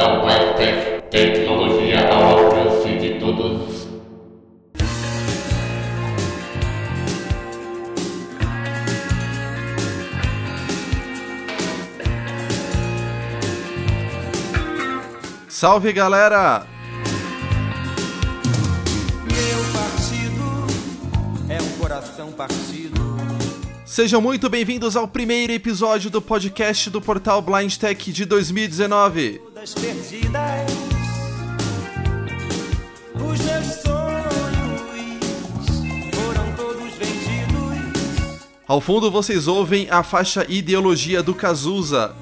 Portal Black tecnologia ao alcance de todos. Salve galera! Meu partido é um coração partido. Sejam muito bem-vindos ao primeiro episódio do podcast do portal Blind Tech de 2019. Das perdidas, os meus sonhos foram todos vendidos. Ao fundo vocês ouvem a faixa Ideologia do Cazuza.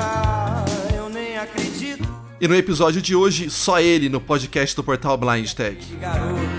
Ah, eu nem acredito. E no episódio de hoje, só ele no podcast do portal Blind Tech. Garoto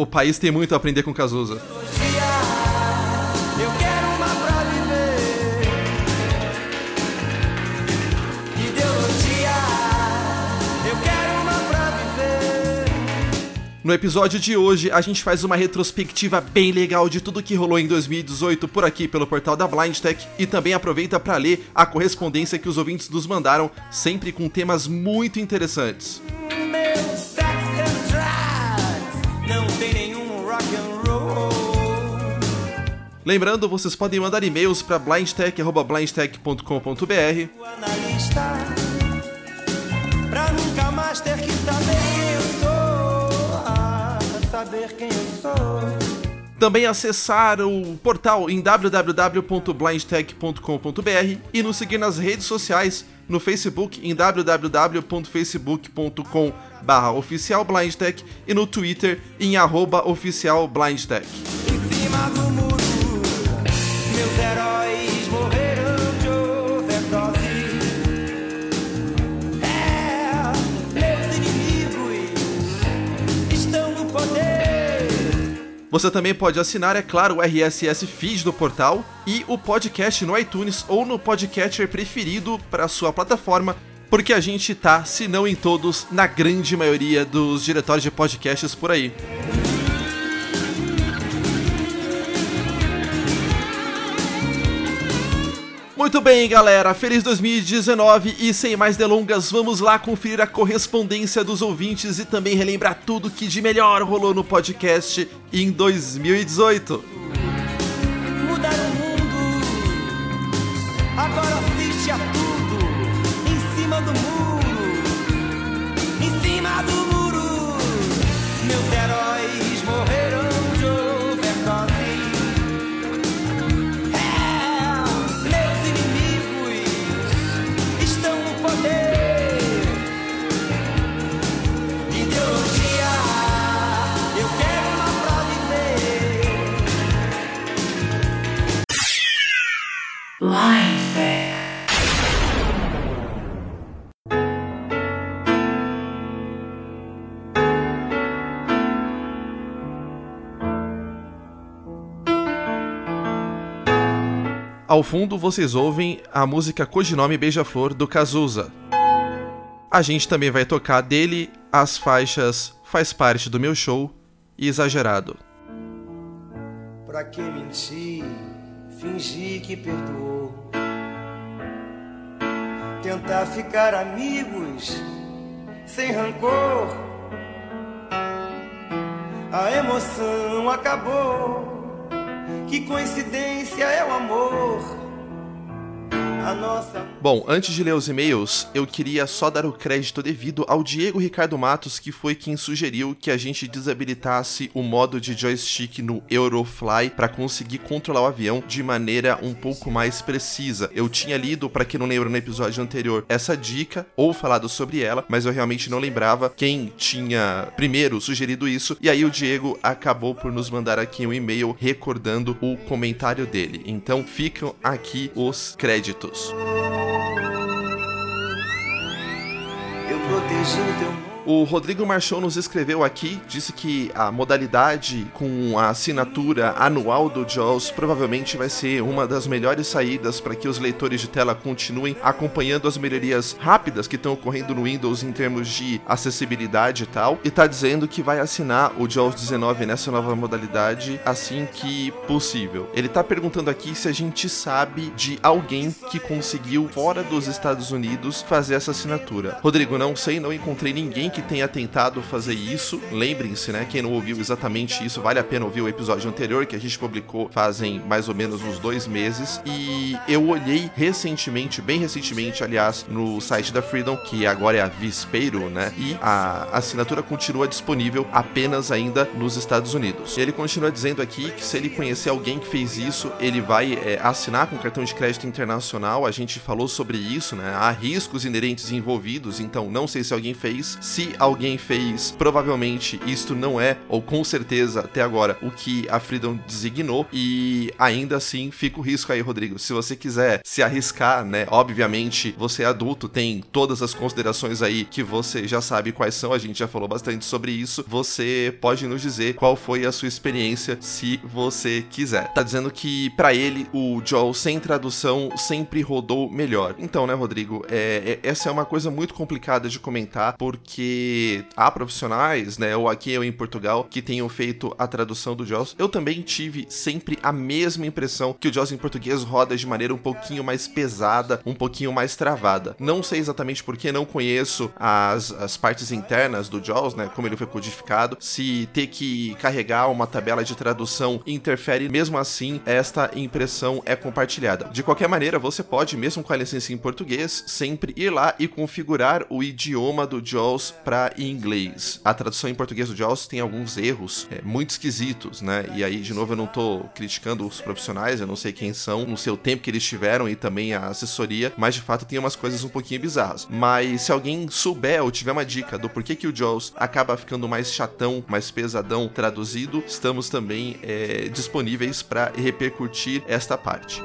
o país tem muito a aprender com Cazuza. No episódio de hoje, a gente faz uma retrospectiva bem legal de tudo que rolou em 2018 por aqui pelo portal da Blind Tech e também aproveita para ler a correspondência que os ouvintes nos mandaram, sempre com temas muito interessantes. Meu não tem nenhum rock and roll. Lembrando, vocês podem mandar e-mails para blindtech@blindtech.com.br pra nunca mais ter que saber quem eu sou. Ah, saber quem eu sou. Também acessar o portal em www.blindtech.com.br e nos seguir nas redes sociais no Facebook em www.facebook.com oficialblindtech e no Twitter em oficialblindtech. Em cima do muro, meus heróis Você também pode assinar, é claro, o RSS Feed do portal e o podcast no iTunes ou no podcatcher preferido para sua plataforma, porque a gente tá, se não em todos, na grande maioria dos diretórios de podcasts por aí. Muito bem, galera, feliz 2019 e sem mais delongas, vamos lá conferir a correspondência dos ouvintes e também relembrar tudo que de melhor rolou no podcast em 2018. Mudar o mundo. Agora assiste a tudo. Em cima do muro. Em cima do muro. Meus heróis morreram Ao fundo vocês ouvem a música Codinome Beija-Flor do Cazuza. A gente também vai tocar dele as faixas Faz Parte do Meu Show e Exagerado. Pra que mentir, fingir que perdoou? Tentar ficar amigos sem rancor. A emoção acabou. Que coincidência é o amor. Bom, antes de ler os e-mails, eu queria só dar o crédito devido ao Diego Ricardo Matos, que foi quem sugeriu que a gente desabilitasse o modo de joystick no Eurofly para conseguir controlar o avião de maneira um pouco mais precisa. Eu tinha lido, para quem não lembra no episódio anterior, essa dica ou falado sobre ela, mas eu realmente não lembrava quem tinha primeiro sugerido isso, e aí o Diego acabou por nos mandar aqui um e-mail recordando o comentário dele. Então ficam aqui os créditos. Eu protegi o teu. O Rodrigo Marchon nos escreveu aqui, disse que a modalidade com a assinatura anual do JAWS provavelmente vai ser uma das melhores saídas para que os leitores de tela continuem acompanhando as melhorias rápidas que estão ocorrendo no Windows em termos de acessibilidade e tal, e tá dizendo que vai assinar o JAWS 19 nessa nova modalidade assim que possível. Ele tá perguntando aqui se a gente sabe de alguém que conseguiu fora dos Estados Unidos fazer essa assinatura. Rodrigo, não sei, não encontrei ninguém que tenha tentado fazer isso. Lembrem-se, né? Quem não ouviu exatamente isso, vale a pena ouvir o episódio anterior que a gente publicou fazem mais ou menos uns dois meses. E eu olhei recentemente, bem recentemente, aliás, no site da Freedom, que agora é a Vispeiro, né? E a assinatura continua disponível apenas ainda nos Estados Unidos. Ele continua dizendo aqui que se ele conhecer alguém que fez isso, ele vai é, assinar com cartão de crédito internacional. A gente falou sobre isso, né? Há riscos inerentes envolvidos, então não sei se alguém fez. Se alguém fez, provavelmente isto não é, ou com certeza até agora, o que a Freedom designou. E ainda assim fica o risco aí, Rodrigo. Se você quiser se arriscar, né? Obviamente você é adulto, tem todas as considerações aí que você já sabe quais são, a gente já falou bastante sobre isso. Você pode nos dizer qual foi a sua experiência se você quiser. Tá dizendo que para ele o Joel sem tradução sempre rodou melhor. Então, né, Rodrigo, é, é, essa é uma coisa muito complicada de comentar porque há profissionais, né, ou aqui ou em Portugal, que tenham feito a tradução do Jaws. Eu também tive sempre a mesma impressão que o Jaws em português roda de maneira um pouquinho mais pesada, um pouquinho mais travada. Não sei exatamente porque não conheço as, as partes internas do Jaws, né, como ele foi codificado, se ter que carregar uma tabela de tradução interfere, mesmo assim, esta impressão é compartilhada. De qualquer maneira, você pode, mesmo com a licença em português, sempre ir lá e configurar o idioma do Jaws para inglês. A tradução em português do Jaws tem alguns erros é, muito esquisitos, né? E aí, de novo, eu não tô criticando os profissionais, eu não sei quem são, no seu tempo que eles tiveram e também a assessoria, mas de fato tem umas coisas um pouquinho bizarras. Mas se alguém souber ou tiver uma dica do porquê que o Jaws acaba ficando mais chatão, mais pesadão traduzido, estamos também é, disponíveis para repercutir esta parte.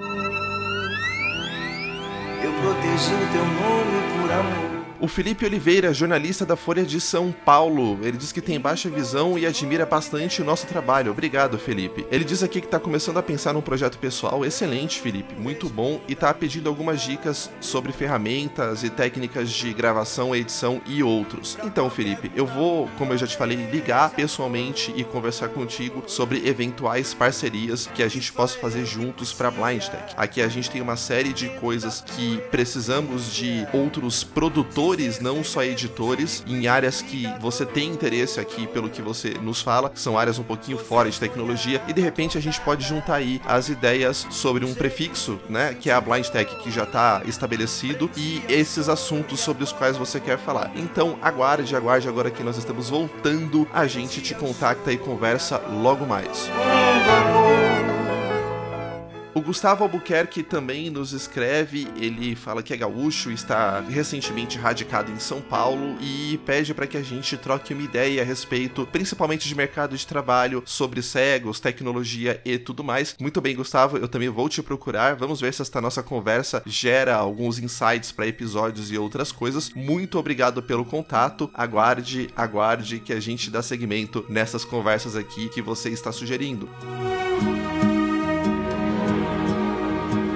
Eu protegi o teu nome por amor. O Felipe Oliveira, jornalista da Folha de São Paulo, ele diz que tem baixa visão e admira bastante o nosso trabalho. Obrigado, Felipe. Ele diz aqui que está começando a pensar num projeto pessoal. Excelente, Felipe, muito bom. E está pedindo algumas dicas sobre ferramentas e técnicas de gravação, edição e outros. Então, Felipe, eu vou, como eu já te falei, ligar pessoalmente e conversar contigo sobre eventuais parcerias que a gente possa fazer juntos para Blind Tech. Aqui a gente tem uma série de coisas que precisamos de outros produtores não só editores, em áreas que você tem interesse aqui, pelo que você nos fala, são áreas um pouquinho fora de tecnologia, e de repente a gente pode juntar aí as ideias sobre um prefixo, né, que é a Blind Tech, que já está estabelecido, e esses assuntos sobre os quais você quer falar. Então aguarde, aguarde agora que nós estamos voltando, a gente te contacta e conversa logo mais. O Gustavo Albuquerque também nos escreve, ele fala que é gaúcho, está recentemente radicado em São Paulo e pede para que a gente troque uma ideia a respeito, principalmente de mercado de trabalho, sobre cegos, tecnologia e tudo mais. Muito bem, Gustavo, eu também vou te procurar. Vamos ver se esta nossa conversa gera alguns insights para episódios e outras coisas. Muito obrigado pelo contato. Aguarde, aguarde que a gente dá seguimento nessas conversas aqui que você está sugerindo.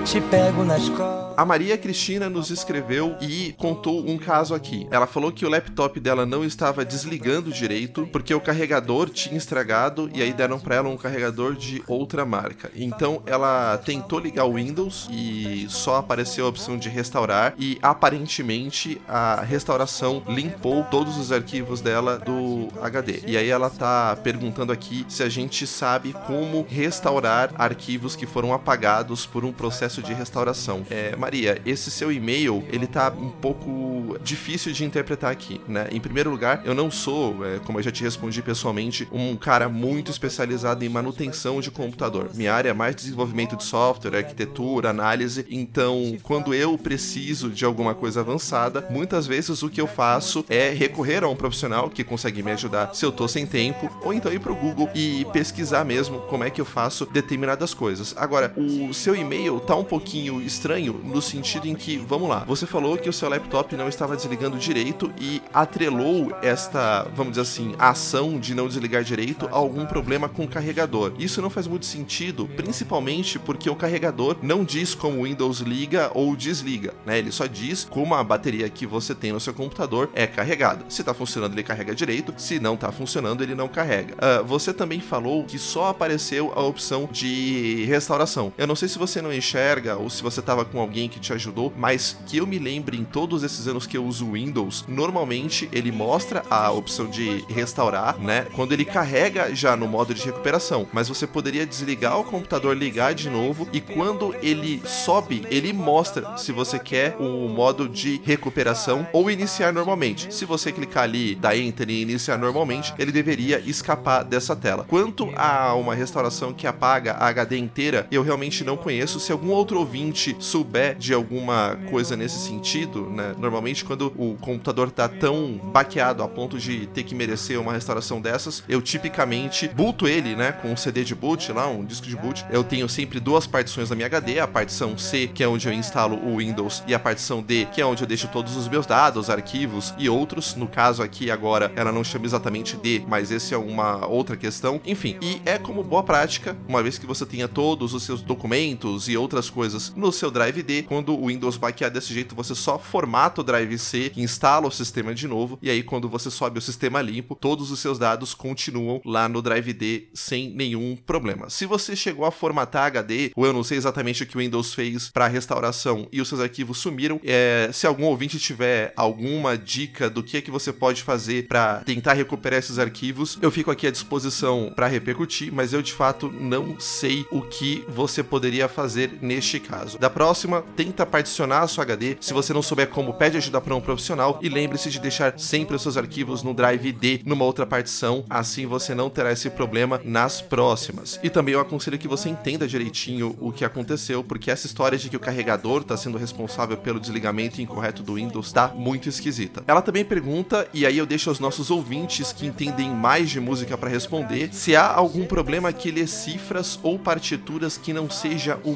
Te pego na escola. A Maria Cristina nos escreveu e contou um caso aqui. Ela falou que o laptop dela não estava desligando direito porque o carregador tinha estragado e aí deram para ela um carregador de outra marca. Então ela tentou ligar o Windows e só apareceu a opção de restaurar e aparentemente a restauração limpou todos os arquivos dela do HD. E aí ela tá perguntando aqui se a gente sabe como restaurar arquivos que foram apagados por um processo de restauração. É, Maria, esse seu e-mail, ele tá um pouco difícil de interpretar aqui, né? Em primeiro lugar, eu não sou, é, como eu já te respondi pessoalmente, um cara muito especializado em manutenção de computador. Minha área é mais desenvolvimento de software, arquitetura, análise. Então, quando eu preciso de alguma coisa avançada, muitas vezes o que eu faço é recorrer a um profissional que consegue me ajudar se eu tô sem tempo, ou então ir pro Google e pesquisar mesmo como é que eu faço determinadas coisas. Agora, o seu e-mail tá um pouquinho estranho no sentido em que, vamos lá, você falou que o seu laptop não estava desligando direito e atrelou esta, vamos dizer assim, ação de não desligar direito a algum problema com o carregador. Isso não faz muito sentido, principalmente porque o carregador não diz como o Windows liga ou desliga, né? Ele só diz como a bateria que você tem no seu computador é carregada. Se está funcionando, ele carrega direito, se não está funcionando, ele não carrega. Uh, você também falou que só apareceu a opção de restauração. Eu não sei se você não enxerga ou se você estava com alguém que te ajudou, mas que eu me lembre em todos esses anos que eu uso Windows, normalmente ele mostra a opção de restaurar, né? Quando ele carrega já no modo de recuperação, mas você poderia desligar o computador, ligar de novo e quando ele sobe, ele mostra se você quer o modo de recuperação ou iniciar normalmente. Se você clicar ali, dar enter e iniciar normalmente, ele deveria escapar dessa tela. Quanto a uma restauração que apaga a HD inteira, eu realmente não conheço. Se algum outro ouvinte souber de alguma coisa nesse sentido, né? Normalmente quando o computador tá tão baqueado a ponto de ter que merecer uma restauração dessas, eu tipicamente booto ele, né, com um CD de boot lá, um disco de boot. Eu tenho sempre duas partições na minha HD, a partição C, que é onde eu instalo o Windows, e a partição D, que é onde eu deixo todos os meus dados, arquivos e outros. No caso aqui agora, ela não chama exatamente D, mas esse é uma outra questão. Enfim, e é como boa prática, uma vez que você tenha todos os seus documentos e outras coisas no seu Drive D, quando o Windows baquear desse jeito, você só formata o Drive C, instala o sistema de novo, e aí quando você sobe o sistema limpo, todos os seus dados continuam lá no Drive D sem nenhum problema. Se você chegou a formatar HD, ou eu não sei exatamente o que o Windows fez para restauração e os seus arquivos sumiram, é, se algum ouvinte tiver alguma dica do que é que você pode fazer para tentar recuperar esses arquivos, eu fico aqui à disposição para repercutir, mas eu de fato não sei o que você poderia fazer neste caso. Da próxima, tenta particionar a sua HD. Se você não souber como, pede ajuda para um profissional e lembre-se de deixar sempre os seus arquivos no Drive D numa outra partição, assim você não terá esse problema nas próximas. E também eu aconselho que você entenda direitinho o que aconteceu, porque essa história de que o carregador está sendo responsável pelo desligamento incorreto do Windows está muito esquisita. Ela também pergunta, e aí eu deixo aos nossos ouvintes que entendem mais de música para responder, se há algum problema que lê cifras ou partituras que não seja o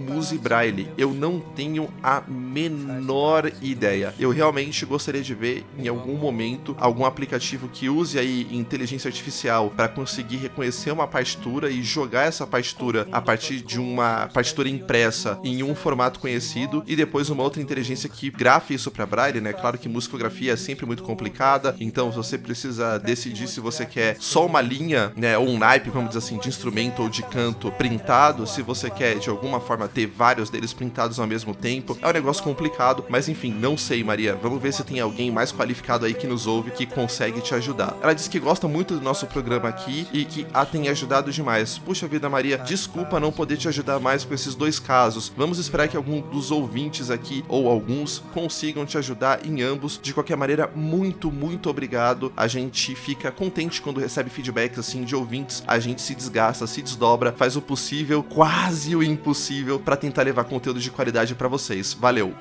Muse Braille. Eu não tenho a menor ideia. Eu realmente gostaria de ver em algum momento algum aplicativo que use aí inteligência artificial para conseguir reconhecer uma partitura e jogar essa partitura a partir de uma partitura impressa em um formato conhecido e depois uma outra inteligência que grafe isso para Braille, né? Claro que musicografia é sempre muito complicada, então você precisa decidir se você quer só uma linha, né, ou um naipe, vamos dizer assim, de instrumento ou de canto printado, se você quer de alguma forma ter vários deles printados ao mesmo tempo. É um negócio complicado, mas enfim, não sei, Maria. Vamos ver se tem alguém mais qualificado aí que nos ouve que consegue te ajudar. Ela diz que gosta muito do nosso programa aqui e que a tem ajudado demais. Puxa vida, Maria, desculpa não poder te ajudar mais com esses dois casos. Vamos esperar que algum dos ouvintes aqui ou alguns consigam te ajudar em ambos. De qualquer maneira, muito, muito obrigado. A gente fica contente quando recebe feedbacks assim de ouvintes. A gente se desgasta, se desdobra, faz o possível, quase o impossível para tentar levar conteúdo de qualidade para vocês. Valeu.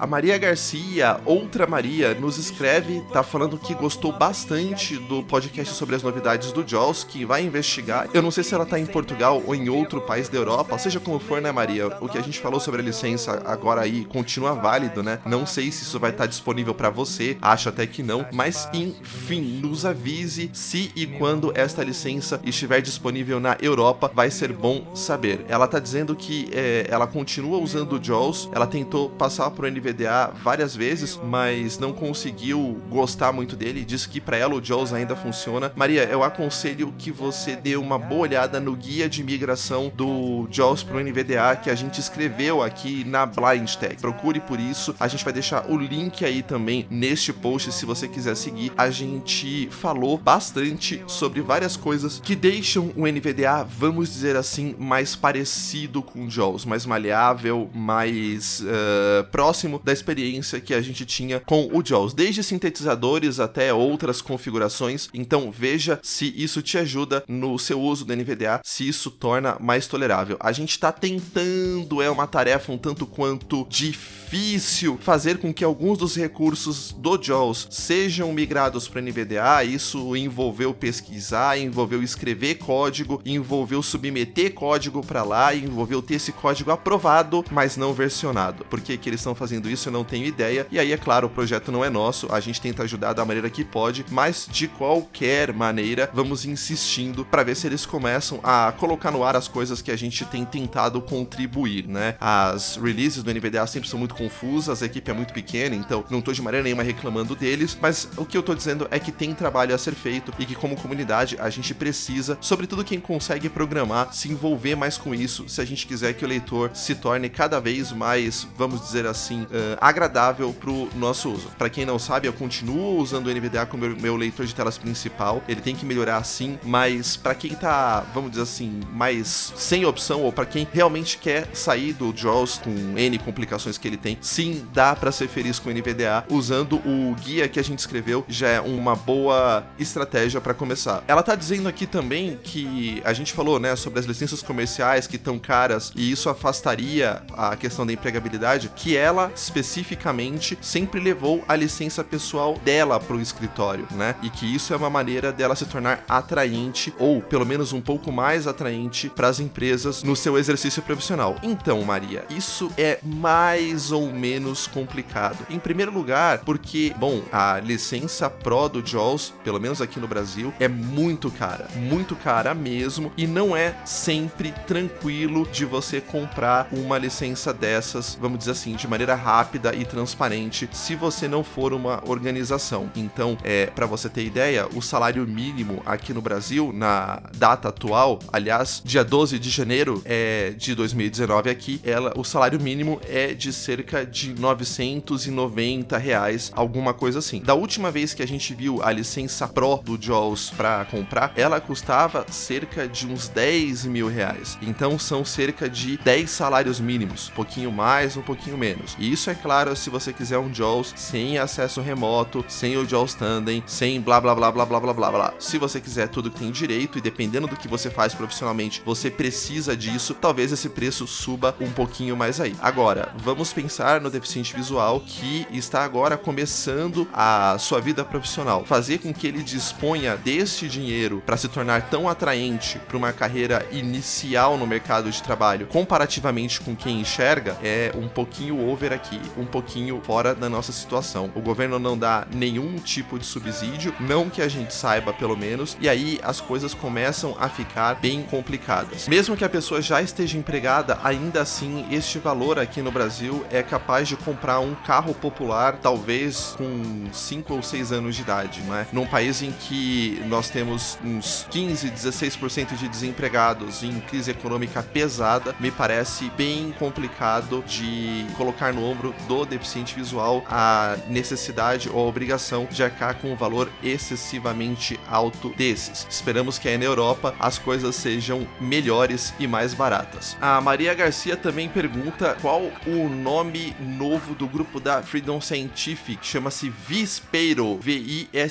A Maria Garcia, outra Maria, nos escreve, tá falando que gostou bastante do podcast sobre as novidades do Jaws, que vai investigar. Eu não sei se ela tá em Portugal ou em outro país da Europa, seja como for, né, Maria? O que a gente falou sobre a licença agora aí continua válido, né? Não sei se isso vai estar disponível para você, acho até que não, mas enfim, nos avise se e quando esta licença estiver disponível na Europa, vai ser bom saber. Ela tá dizendo que é, ela continua usando o Jaws, ela tentou passar pro NVDA várias vezes, mas não conseguiu gostar muito dele. Diz que para ela o JAWS ainda funciona. Maria, eu aconselho que você dê uma boa olhada no guia de migração do JAWS pro NVDA que a gente escreveu aqui na Blind Tech. Procure por isso. A gente vai deixar o link aí também neste post se você quiser seguir. A gente falou bastante sobre várias coisas que deixam o NVDA, vamos dizer assim, mais parecido com o JAWS, mais maleável, mais uh, próximo da experiência que a gente tinha com o JAWS, desde sintetizadores até outras configurações. Então veja se isso te ajuda no seu uso do NVDA, se isso torna mais tolerável. A gente está tentando, é uma tarefa um tanto quanto difícil fazer com que alguns dos recursos do JAWS sejam migrados para NVDA. Isso envolveu pesquisar, envolveu escrever código, envolveu submeter código para lá, envolveu ter esse código aprovado, mas não versionado. Por que, que eles estão fazendo isso? Eu não tenho ideia. E aí, é claro, o projeto não é nosso, a gente tenta ajudar da maneira que pode, mas de qualquer maneira, vamos insistindo para ver se eles começam a colocar no ar as coisas que a gente tem tentado contribuir, né? As releases do NVDA sempre são muito confusas, a equipe é muito pequena, então não tô de maneira nenhuma reclamando deles, mas o que eu tô dizendo é que tem trabalho a ser feito e que como comunidade a gente precisa, sobretudo quem consegue programar, se envolver mais com isso, se a gente quiser que o leitor se torne cada vez mais, vamos dizer assim, uh, agradável pro nosso uso. Para quem não sabe, eu continuo usando o NVDA como meu, meu leitor de telas principal, ele tem que melhorar sim, mas para quem tá, vamos dizer assim, mais sem opção ou para quem realmente quer sair do JAWS com N complicações que ele tem, sim, dá para ser feliz com o NVDA usando o guia que a gente escreveu, já é uma boa estratégia para começar. Ela tá dizendo aqui também que a gente falou, né, sobre as licenças comerciais que estão caras e isso afastaria a questão da empregabilidade, que ela especificamente sempre levou a licença pessoal dela pro escritório, né? E que isso é uma maneira dela se tornar atraente ou pelo menos um pouco mais atraente para as empresas no seu exercício profissional. Então, Maria, isso é mais ou menos complicado. Em primeiro lugar, porque, bom, a licença Pro do JAWS, pelo menos aqui no Brasil, é muito cara, muito cara mesmo, e não é sempre tranquilo de você comprar uma licença dessas, vamos dizer assim, de maneira rápida e transparente, se você não for uma organização. Então, é, para você ter ideia, o salário mínimo aqui no Brasil, na data atual, aliás, dia 12 de janeiro é, de 2019 aqui, ela, o salário mínimo é de cerca de 990 reais, alguma coisa assim. Da última vez que a gente viu a licença Pro do JAWS para comprar, ela custava cerca de uns 10 mil reais. Então são cerca de 10 salários mínimos, um pouquinho mais, um pouquinho menos. E isso é claro se você quiser um JAWS sem acesso remoto, sem o JAWS Tandem, sem blá blá blá blá blá blá blá blá. Se você quiser tudo que tem direito e dependendo do que você faz profissionalmente, você precisa disso, talvez esse preço suba um pouquinho mais aí. Agora, vamos pensar no deficiente visual que está agora começando a sua vida profissional. Fazer com que ele disponha deste dinheiro para se tornar tão atraente para uma carreira inicial no mercado de trabalho, comparativamente com quem enxerga, é um pouquinho over aqui, um pouquinho fora da nossa situação. O governo não dá nenhum tipo de subsídio, não que a gente saiba pelo menos, e aí as coisas começam a ficar bem complicadas. Mesmo que a pessoa já esteja empregada, ainda assim este valor aqui no Brasil é capaz de comprar um carro popular, talvez com 5 ou 6 anos de idade, não é? Num país em que nós temos uns 15, 16% de desempregados em crise econômica pesada, me parece bem complicado de colocar no ombro do deficiente visual a necessidade ou a obrigação de arcar com um valor excessivamente alto desses. Esperamos que aí na Europa as coisas sejam melhores e mais baratas. A Maria Garcia também pergunta qual o nome novo do grupo da Freedom Scientific, chama-se Vispero, V-I-S-P-E-R-O.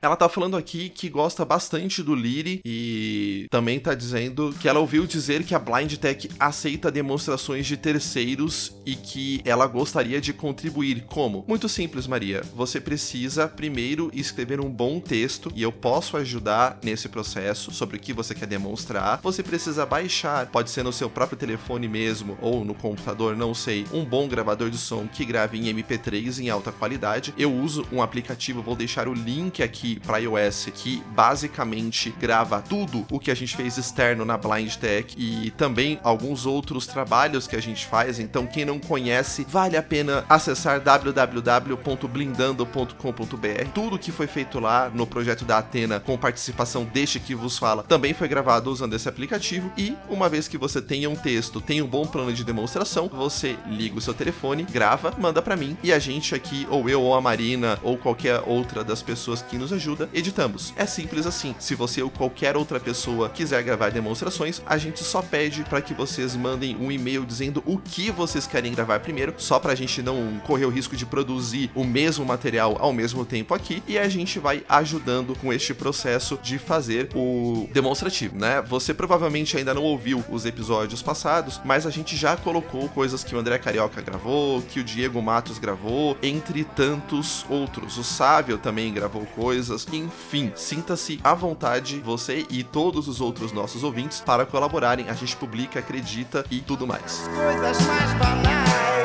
Ela tá falando aqui que gosta bastante do Liri e também tá dizendo que ela ouviu dizer que a Blind Tech aceita demonstrações de terceiros e que ela gostaria de contribuir. Como? Muito simples, Maria. Você precisa primeiro escrever um bom texto e eu posso ajudar nesse processo sobre o que você quer demonstrar. Você precisa baixar, pode ser no seu próprio telefone mesmo ou no computador, não sei, um bom gravador de som que grave em MP3 em alta qualidade. Eu uso um aplicativo, vou deixar o link aqui para iOS que basicamente grava tudo o que a gente fez externo na Blind Tech e também alguns outros trabalhos que a gente faz. Então, quem não conhece, vale a pena acessar www.blindando.com.br. Tudo que foi feito lá no projeto da Atena com participação deste que vos fala também foi gravado usando esse aplicativo e uma vez que você tenha um texto, tem um bom plano de demonstração, você liga o seu telefone, grava, manda para mim e a gente aqui, ou eu ou a Marina ou qualquer outra das pessoas que nos ajuda, editamos. É simples assim. Se você ou qualquer outra pessoa quiser gravar demonstrações, a gente só pede para que vocês mandem um e-mail dizendo o que vocês querem querem gravar primeiro, só pra gente não correr o risco de produzir o mesmo material ao mesmo tempo aqui, e a gente vai ajudando com este processo de fazer o demonstrativo, né? Você provavelmente ainda não ouviu os episódios passados, mas a gente já colocou coisas que o André Carioca gravou, que o Diego Matos gravou, entre tantos outros. O Sávio também gravou coisas, enfim, sinta-se à vontade, você e todos os outros nossos ouvintes, para colaborarem. A gente publica, acredita e tudo mais. Coisas mais alive.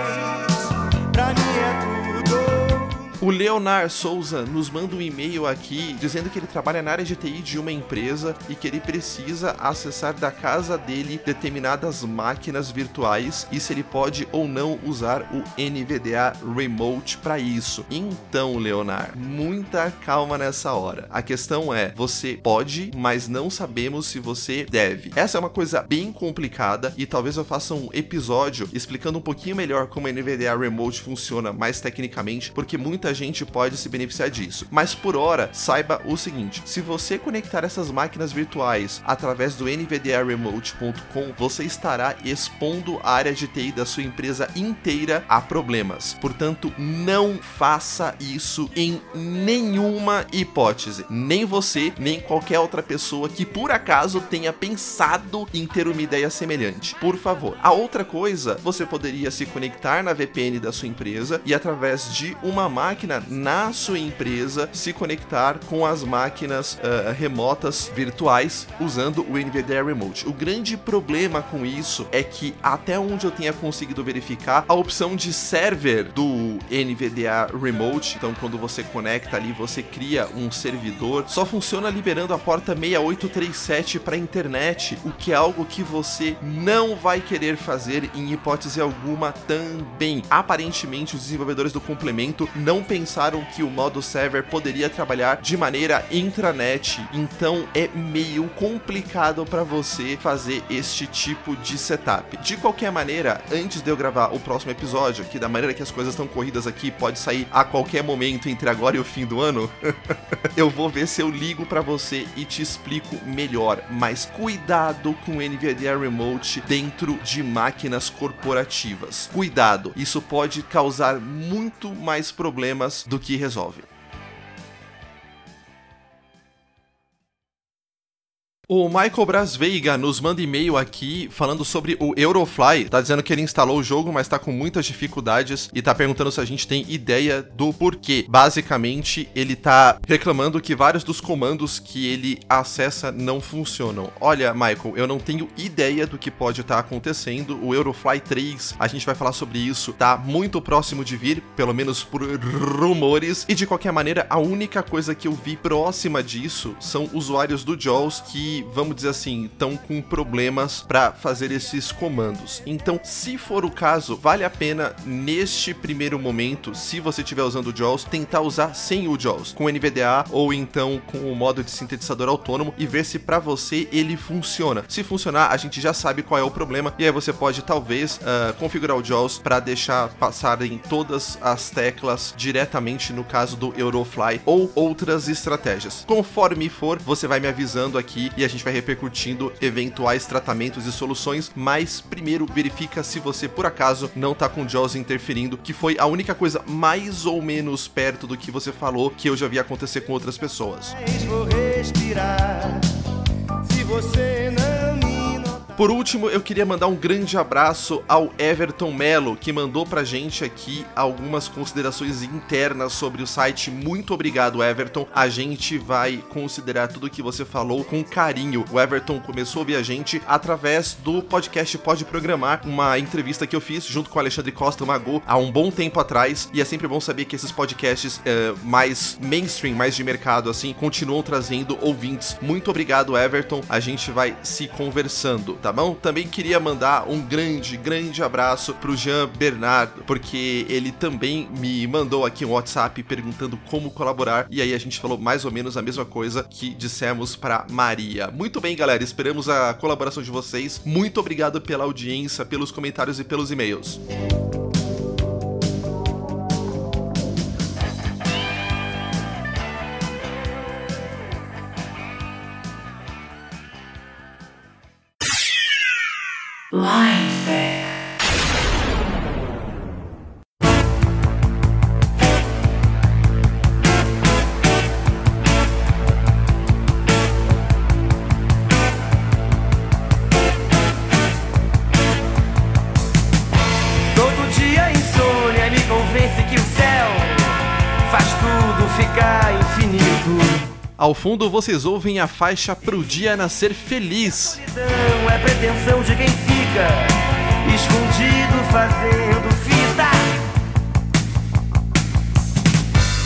O Leonard Souza nos manda um e-mail aqui dizendo que ele trabalha na área de TI de uma empresa e que ele precisa acessar da casa dele determinadas máquinas virtuais e se ele pode ou não usar o NVDA Remote para isso. Então, Leonard, muita calma nessa hora. A questão é, você pode, mas não sabemos se você deve. Essa é uma coisa bem complicada e talvez eu faça um episódio explicando um pouquinho melhor como o NVDA Remote funciona mais tecnicamente, porque muita gente pode se beneficiar disso. Mas por hora, saiba o seguinte: se você conectar essas máquinas virtuais através do nvdaremote.com, você estará expondo a área de TI da sua empresa inteira a problemas. Portanto, não faça isso em nenhuma hipótese. Nem você, nem qualquer outra pessoa que por acaso tenha pensado em ter uma ideia semelhante. Por favor. A outra coisa, você poderia se conectar na VPN da sua empresa e através de uma máquina na sua empresa se conectar com as máquinas uh, remotas virtuais usando o NVDA Remote. O grande problema com isso é que até onde eu tenha conseguido verificar, a opção de server do NVDA Remote, então quando você conecta ali, você cria um servidor, só funciona liberando a porta 6837 para internet, o que é algo que você não vai querer fazer em hipótese alguma também. Aparentemente, os desenvolvedores do complemento não pensaram que o modo server poderia trabalhar de maneira intranet, então é meio complicado para você fazer este tipo de setup. De qualquer maneira, antes de eu gravar o próximo episódio, que da maneira que as coisas estão corridas aqui pode sair a qualquer momento entre agora e o fim do ano, eu vou ver se eu ligo para você e te explico melhor. Mas cuidado com o NVIDIA Remote dentro de máquinas corporativas. Cuidado, isso pode causar muito mais problemas do que resolve. O Michael Brasveiga nos manda e-mail aqui falando sobre o Eurofly. Tá dizendo que ele instalou o jogo, mas tá com muitas dificuldades e tá perguntando se a gente tem ideia do porquê. Basicamente, ele tá reclamando que vários dos comandos que ele acessa não funcionam. Olha, Michael, eu não tenho ideia do que pode estar tá acontecendo. O Eurofly 3, a gente vai falar sobre isso, tá muito próximo de vir, pelo menos por rumores. E de qualquer maneira, a única coisa que eu vi próxima disso são usuários do JAWS que vamos dizer assim, estão com problemas para fazer esses comandos. Então, se for o caso, vale a pena neste primeiro momento, se você estiver usando o JAWS, tentar usar sem o JAWS, com NVDA ou então com o modo de sintetizador autônomo e ver se para você ele funciona. Se funcionar, a gente já sabe qual é o problema e aí você pode talvez uh, configurar o JAWS para deixar passarem todas as teclas diretamente no caso do Eurofly ou outras estratégias. Conforme for, você vai me avisando aqui e a gente vai repercutindo eventuais tratamentos e soluções, mas primeiro verifica se você por acaso não tá com o JAWS interferindo, que foi a única coisa mais ou menos perto do que você falou que eu já vi acontecer com outras pessoas. Vou respirar. Se você não. Por último, eu queria mandar um grande abraço ao Everton Melo, que mandou pra gente aqui algumas considerações internas sobre o site. Muito obrigado, Everton. A gente vai considerar tudo que você falou com carinho. O Everton começou a ouvir a gente através do podcast Pode Programar, uma entrevista que eu fiz junto com o Alexandre Costa Mago há um bom tempo atrás. E é sempre bom saber que esses podcasts eh, mais mainstream, mais de mercado, assim, continuam trazendo ouvintes. Muito obrigado, Everton. A gente vai se conversando, tá bom? Também queria mandar um grande, grande abraço pro Jean Bernard, porque ele também me mandou aqui um WhatsApp perguntando como colaborar. E aí a gente falou mais ou menos a mesma coisa que dissemos para Maria. Muito bem, galera, esperamos a colaboração de vocês. Muito obrigado pela audiência, pelos comentários e pelos e-mails. Faz Ao fundo vocês ouvem a faixa Pro Dia Nascer Feliz. É pretensão de quem fica escondido fazendo fita.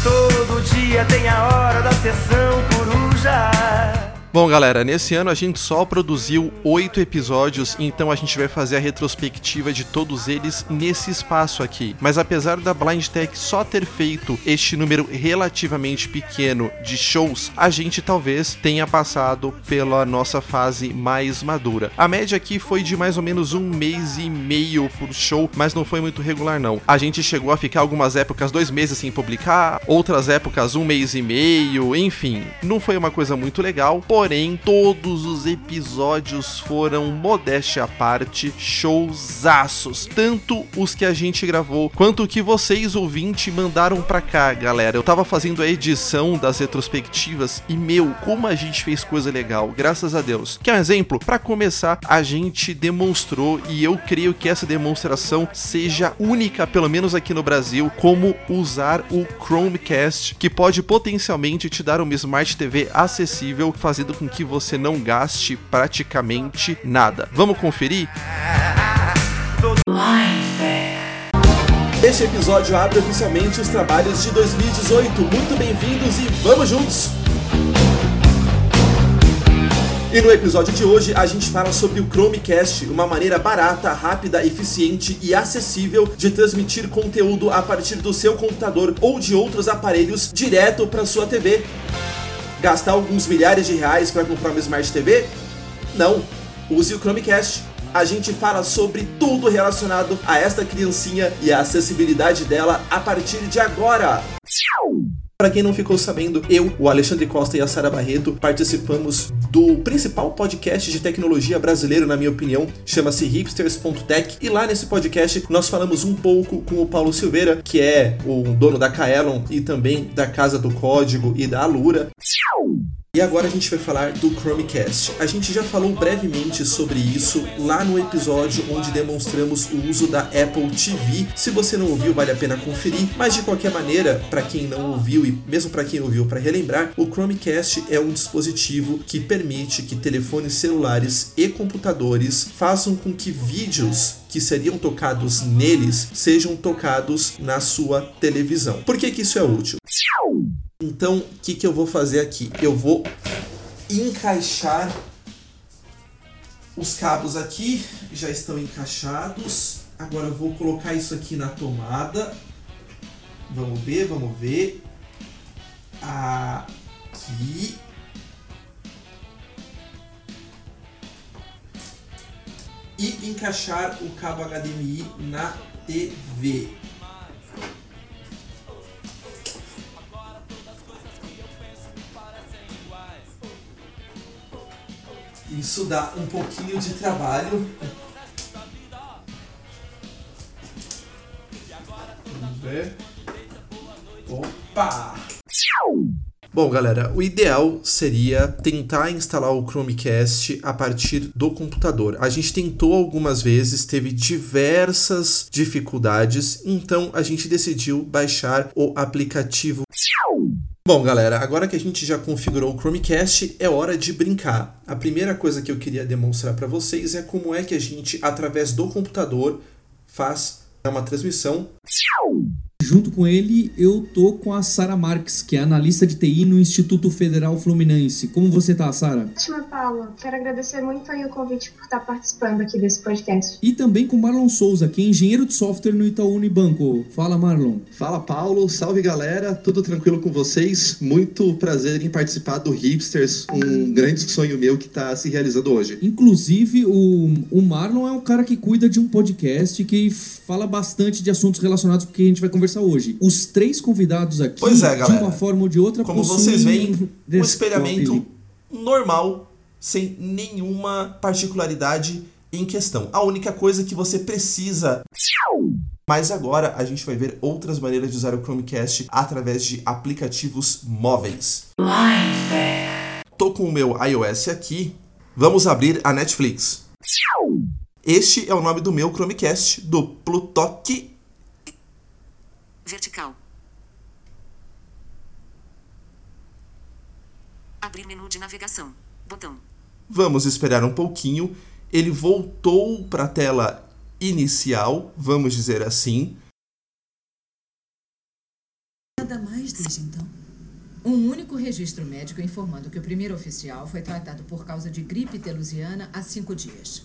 Todo dia tem a hora da sessão coruja. Bom, galera, nesse ano a gente só produziu oito episódios, então a gente vai fazer a retrospectiva de todos eles nesse espaço aqui. Mas apesar da Blind Tech só ter feito este número relativamente pequeno de shows, a gente talvez tenha passado pela nossa fase mais madura. A média aqui foi de mais ou menos um mês e meio por show, mas não foi muito regular não. A gente chegou a ficar algumas épocas dois meses sem publicar, outras épocas um mês e meio, enfim, não foi uma coisa muito legal. Porém, todos os episódios foram, modéstia à parte, showzaços. Tanto os que a gente gravou, quanto o que vocês, ouvinte, mandaram pra cá, galera. Eu tava fazendo a edição das retrospectivas e, meu, como a gente fez coisa legal, graças a Deus. Quer um exemplo? Para começar, a gente demonstrou, e eu creio que essa demonstração seja única, pelo menos aqui no Brasil, como usar o Chromecast, que pode potencialmente te dar uma Smart TV acessível, fazendo com que você não gaste praticamente nada. Vamos conferir? Este episódio abre oficialmente os trabalhos de 2018. Muito bem-vindos e vamos juntos! E no episódio de hoje a gente fala sobre o Chromecast, uma maneira barata, rápida, eficiente e acessível de transmitir conteúdo a partir do seu computador ou de outros aparelhos direto para sua TV. Gastar alguns milhares de reais para comprar uma Smart TV? Não. Use o Chromecast. A gente fala sobre tudo relacionado a esta criancinha e a acessibilidade dela a partir de agora. Para quem não ficou sabendo, eu, o Alexandre Costa e a Sara Barreto participamos do principal podcast de tecnologia brasileiro, na minha opinião, chama-se hipsters.tech. E lá nesse podcast nós falamos um pouco com o Paulo Silveira, que é o dono da Kaelon e também da Casa do Código e da Alura. E agora a gente vai falar do Chromecast. A gente já falou brevemente sobre isso lá no episódio onde demonstramos o uso da Apple TV. Se você não ouviu, vale a pena conferir. Mas de qualquer maneira, para quem não ouviu e mesmo para quem ouviu para relembrar, o Chromecast é um dispositivo que permite que telefones celulares e computadores façam com que vídeos que seriam tocados neles sejam tocados na sua televisão. Por que, que isso é útil? Então, o que, que eu vou fazer aqui? Eu vou encaixar os cabos aqui, já estão encaixados. Agora eu vou colocar isso aqui na tomada. Vamos ver, vamos ver. Aqui. E encaixar o cabo HDMI na TV. Isso dá um pouquinho de trabalho. Vamos ver. Opa! Bom, galera, o ideal seria tentar instalar o Chromecast a partir do computador. A gente tentou algumas vezes, teve diversas dificuldades, então a gente decidiu baixar o aplicativo Bom, galera, agora que a gente já configurou o Chromecast, é hora de brincar. A primeira coisa que eu queria demonstrar para vocês é como é que a gente, através do computador, faz uma transmissão. Junto com ele, eu tô com a Sara Marques, que é analista de TI no Instituto Federal Fluminense. Como você tá, Sara? Ótima, Paulo. Quero agradecer muito aí o convite por estar participando aqui desse podcast. E também com Marlon Souza, que é engenheiro de software no Itaú Unibanco. Fala, Marlon. Fala, Paulo. Salve, galera. Tudo tranquilo com vocês? Muito prazer em participar do Hipsters, um grande sonho meu que está se realizando hoje. Inclusive, o, o Marlon é um cara que cuida de um podcast que fala bastante de assuntos relacionados com o que a gente vai conversar hoje. Os três convidados aqui, Pois é, galera. de uma forma ou de outra, Como vocês veem, um espelhamento normal, sem nenhuma particularidade em questão. A única coisa que você precisa. Mas agora a gente vai ver outras maneiras de usar o Chromecast através de aplicativos móveis. Tô com o meu iOS aqui. Vamos abrir a Netflix. Este é o nome do meu Chromecast, do Plutoque Vertical. Abrir menu de navegação. Botão. Vamos esperar um pouquinho. Ele voltou para a tela inicial, vamos dizer assim. Nada mais desde então. Um único registro médico informando que o primeiro oficial foi tratado por causa de gripe telusiana há cinco dias.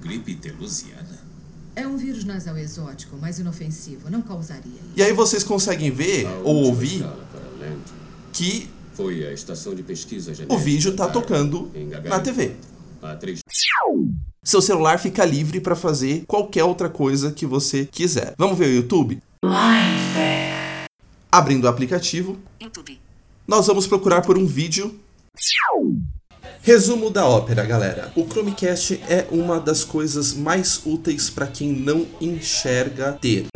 Gripe telusiana? É um vírus nasal exótico, mas inofensivo. Não causaria E aí vocês conseguem ver ou ouvir que Foi a estação de pesquisa o vídeo tá da- tocando na TV. Seu celular fica livre para fazer qualquer outra coisa que você quiser. Vamos ver o YouTube? Abrindo o aplicativo, YouTube. nós vamos procurar por um vídeo. Resumo da ópera, galera. O Chromecast é uma das coisas mais úteis para quem não enxerga ter.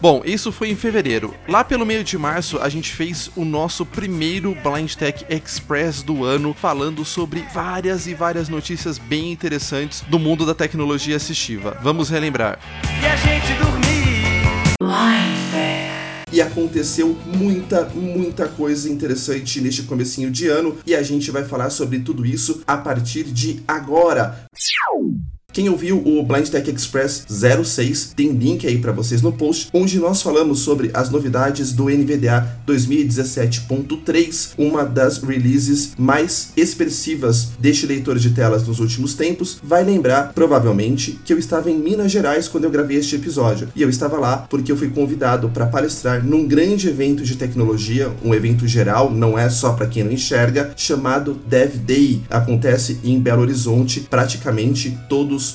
Bom, isso foi em fevereiro. Lá pelo meio de março, a gente fez o nosso primeiro Blind Tech Express do ano, falando sobre várias e várias notícias bem interessantes do mundo da tecnologia assistiva. Vamos relembrar. E a gente dormir. E aconteceu muita, muita coisa interessante neste comecinho de ano e a gente vai falar sobre tudo isso a partir de agora. Quem ouviu o Blind Tech Express 06 tem link aí para vocês no post, onde nós falamos sobre as novidades do NVDA 2017.3, uma das releases mais expressivas deste leitor de telas nos últimos tempos. Vai lembrar, provavelmente, que eu estava em Minas Gerais quando eu gravei este episódio, e eu estava lá porque eu fui convidado para palestrar num grande evento de tecnologia, um evento geral, não é só para quem não enxerga, chamado Dev Day. Acontece em Belo Horizonte praticamente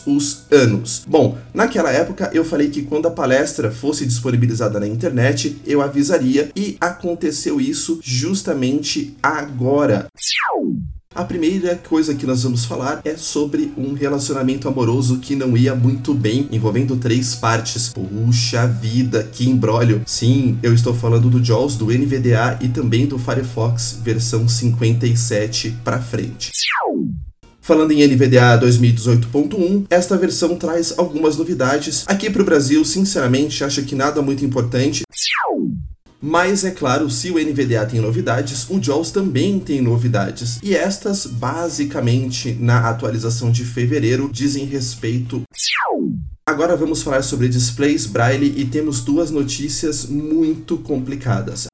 os anos. Bom, naquela época eu falei que quando a palestra fosse disponibilizada na internet, eu avisaria e aconteceu isso justamente agora. A primeira coisa que nós vamos falar é sobre um relacionamento amoroso que não ia muito bem, envolvendo três partes. Puxa vida, que embrólio! Sim, eu estou falando do JAWS, do NVDA e também do Firefox versão 57 para frente. Falando em NVDA 2018.1, esta versão traz algumas novidades. Aqui para o Brasil, sinceramente, acho que nada muito importante. Mas é claro, se o NVDA tem novidades, o JAWS também tem novidades. E estas, basicamente, na atualização de fevereiro, dizem respeito. Agora vamos falar sobre displays Braille e temos duas notícias muito complicadas.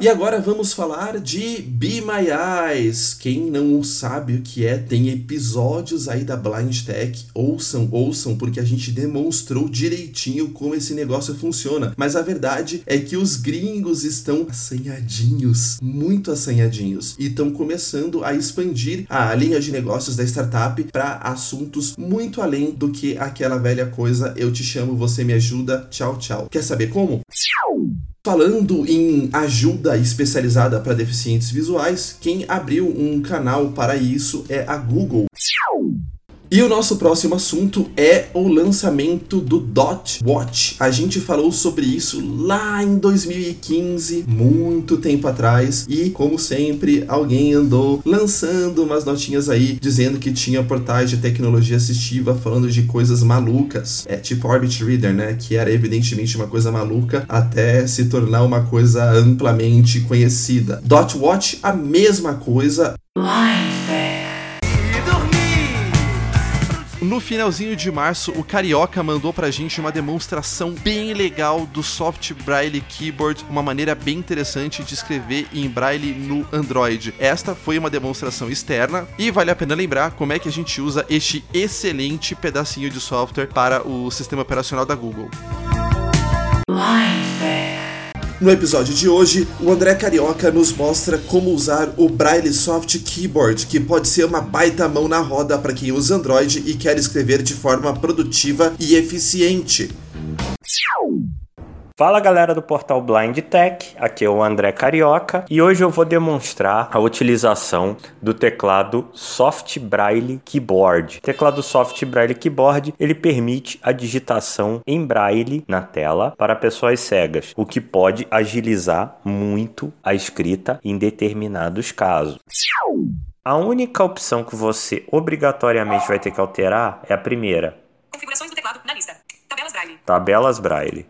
E agora vamos falar de Be My Eyes. Quem não sabe o que é, tem episódios aí da Blind Tech. Ouçam, ouçam, porque a gente demonstrou direitinho como esse negócio funciona. Mas a verdade é que os gringos estão assanhadinhos, muito assanhadinhos, e estão começando a expandir a linha de negócios da startup para assuntos muito além do que aquela velha coisa eu te chamo, você me ajuda, tchau, tchau. Quer saber como? Falando em ajuda especializada para deficientes visuais, quem abriu um canal para isso é a Google. E o nosso próximo assunto é o lançamento do Dot Watch. A gente falou sobre isso lá em 2015, muito tempo atrás, e como sempre, alguém andou lançando umas notinhas aí dizendo que tinha portais de tecnologia assistiva falando de coisas malucas. É tipo Orbit Reader, né, que era evidentemente uma coisa maluca até se tornar uma coisa amplamente conhecida. Dot Watch a mesma coisa, No finalzinho de março, o Carioca mandou pra gente uma demonstração bem legal do Soft Braille Keyboard, uma maneira bem interessante de escrever em Braille no Android. Esta foi uma demonstração externa e vale a pena lembrar como é que a gente usa este excelente pedacinho de software para o sistema operacional da Google. No episódio de hoje, o André Carioca nos mostra como usar o Braille Soft Keyboard, que pode ser uma baita mão na roda para quem usa Android e quer escrever de forma produtiva e eficiente. Fala galera do portal Blind Tech, aqui é o André Carioca e hoje eu vou demonstrar a utilização do teclado Soft Braille Keyboard. O teclado Soft Braille Keyboard ele permite a digitação em braille na tela para pessoas cegas, o que pode agilizar muito a escrita em determinados casos. A única opção que você obrigatoriamente vai ter que alterar é a primeira, Configurações do teclado na lista. Tabelas Braille. tabelas braille.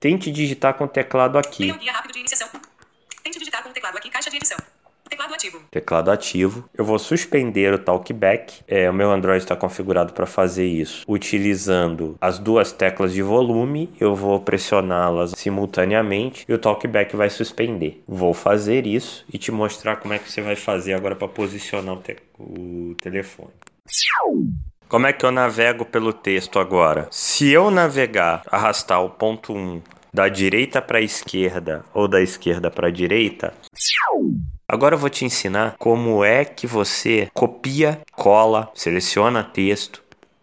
Tente digitar com o teclado aqui. Tente digitar com o teclado aqui, caixa de edição. Teclado ativo. Teclado ativo. Eu vou suspender o talkback. É, o meu Android está configurado para fazer isso. Utilizando as duas teclas de volume, eu vou pressioná-las simultaneamente e o talkback vai suspender. Vou fazer isso e te mostrar como é que você vai fazer agora para posicionar o, te o telefone. Como é que eu navego pelo texto agora? Se eu navegar, arrastar o ponto 1 da direita para a esquerda ou da esquerda para a direita, Agora eu vou te ensinar como é que você copia, cola, seleciona texto.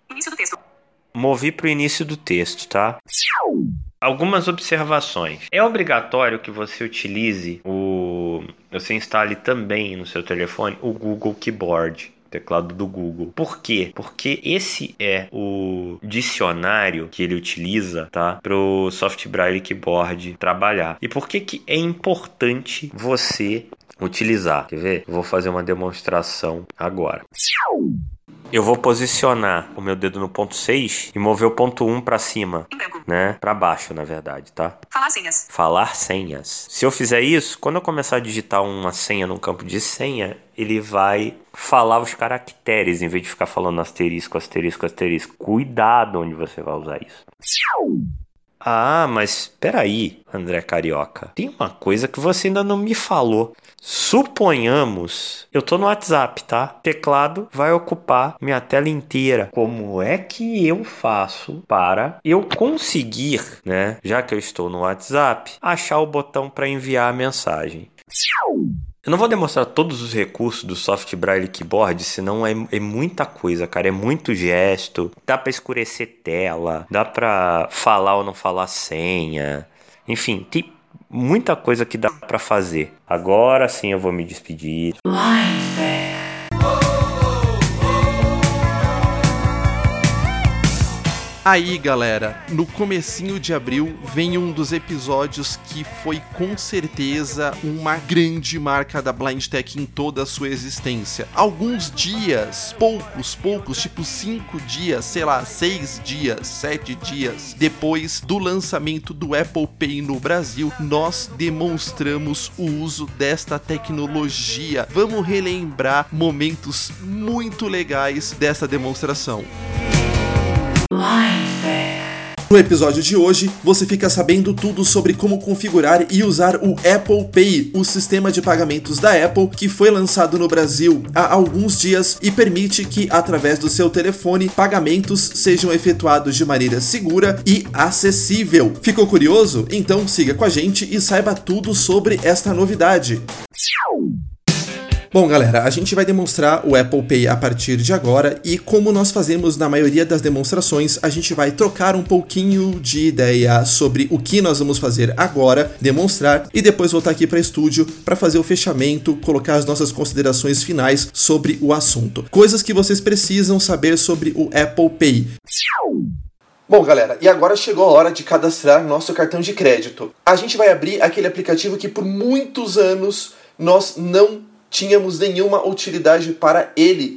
Início do texto. Movi para o início do texto, tá? Algumas observações. É obrigatório que você utilize o. Você instale também no seu telefone o Google Keyboard teclado do Google. Por quê? Porque esse é o dicionário que ele utiliza, tá? Pro Soft Braille Keyboard trabalhar. E por que que é importante você utilizar? Quer ver? Vou fazer uma demonstração agora. Eu vou posicionar o meu dedo no ponto 6 e mover o ponto 1 para cima, né? Para baixo, na verdade, tá? Falar senhas. Falar senhas. Se eu fizer isso, quando eu começar a digitar uma senha num campo de senha, ele vai falar os caracteres em vez de ficar falando asterisco, asterisco, asterisco. Cuidado onde você vai usar isso. Ah, mas peraí, André Carioca. Tem uma coisa que você ainda não me falou. Suponhamos, eu tô no WhatsApp, tá? Teclado vai ocupar minha tela inteira. Como é que eu faço para eu conseguir, né? Já que eu estou no WhatsApp, achar o botão para enviar a mensagem? Eu não vou demonstrar todos os recursos do Soft Braille Keyboard, senão é, é muita coisa, cara. É muito gesto. Dá para escurecer tela, dá para falar ou não falar senha. Enfim, tem muita coisa que dá para fazer. Agora sim eu vou me despedir. Aí, galera, no comecinho de abril vem um dos episódios que foi com certeza uma grande marca da Blind Tech em toda a sua existência. Alguns dias, poucos, poucos, tipo cinco dias, sei lá, seis dias, sete dias depois do lançamento do Apple Pay no Brasil, nós demonstramos o uso desta tecnologia. Vamos relembrar momentos muito legais dessa demonstração. No episódio de hoje, você fica sabendo tudo sobre como configurar e usar o Apple Pay, o sistema de pagamentos da Apple que foi lançado no Brasil há alguns dias e permite que, através do seu telefone, pagamentos sejam efetuados de maneira segura e acessível. Ficou curioso? Então siga com a gente e saiba tudo sobre esta novidade. Bom, galera, a gente vai demonstrar o Apple Pay a partir de agora e como nós fazemos na maioria das demonstrações, a gente vai trocar um pouquinho de ideia sobre o que nós vamos fazer agora, demonstrar e depois voltar aqui para estúdio para fazer o fechamento, colocar as nossas considerações finais sobre o assunto. Coisas que vocês precisam saber sobre o Apple Pay. Bom, galera, e agora chegou a hora de cadastrar nosso cartão de crédito. A gente vai abrir aquele aplicativo que por muitos anos nós não tínhamos nenhuma utilidade para ele.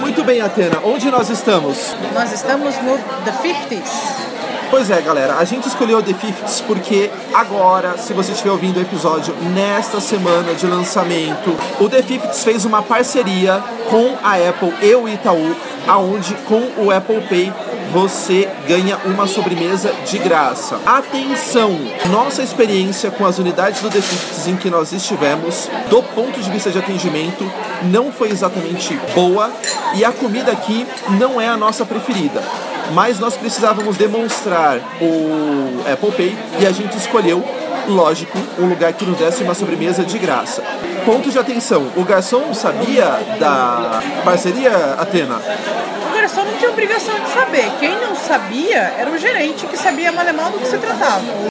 Muito bem, Atena, onde nós estamos? Nós estamos no The 50s. Pois é, galera, a gente escolheu The Fifths porque agora, se você estiver ouvindo o episódio nesta semana de lançamento, o The Fifths fez uma parceria com a Apple e o Itaú, aonde com o Apple Pay você ganha uma sobremesa de graça. Atenção! Nossa experiência com as unidades do The Fifths em que nós estivemos, do ponto de vista de atendimento, não foi exatamente boa e a comida aqui não é a nossa preferida mas nós precisávamos demonstrar o Apple Pay e a gente escolheu, lógico, um lugar que nos desse uma sobremesa de graça. Ponto de atenção: o garçom sabia da parceria, Atena? O garçom não tinha obrigação de saber. Quem não sabia era o gerente que sabia mal e mal do que se tratava.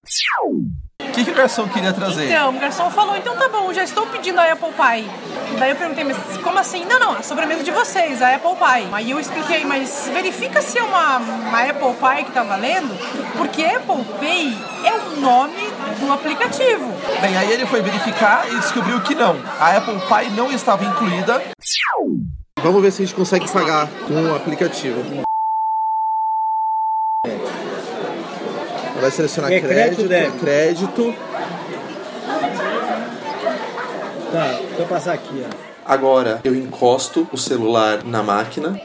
O que, que o garçom queria trazer? Então, o garçom falou: então tá bom, já estou pedindo a Apple Pie. Daí eu perguntei, mas como assim? Não, não, a sobremesa de vocês, a Apple Pie. Aí eu expliquei, mas verifica se é uma, uma Apple Pie que tá valendo, porque Apple Pay é o nome do aplicativo. Bem, aí ele foi verificar e descobriu que não. A Apple Pie não estava incluída. Vamos ver se a gente consegue pagar com o aplicativo. Vai selecionar É crédito, crédito, crédito. Tá, deixa eu passar aqui, ó. Agora eu encosto o celular na máquina.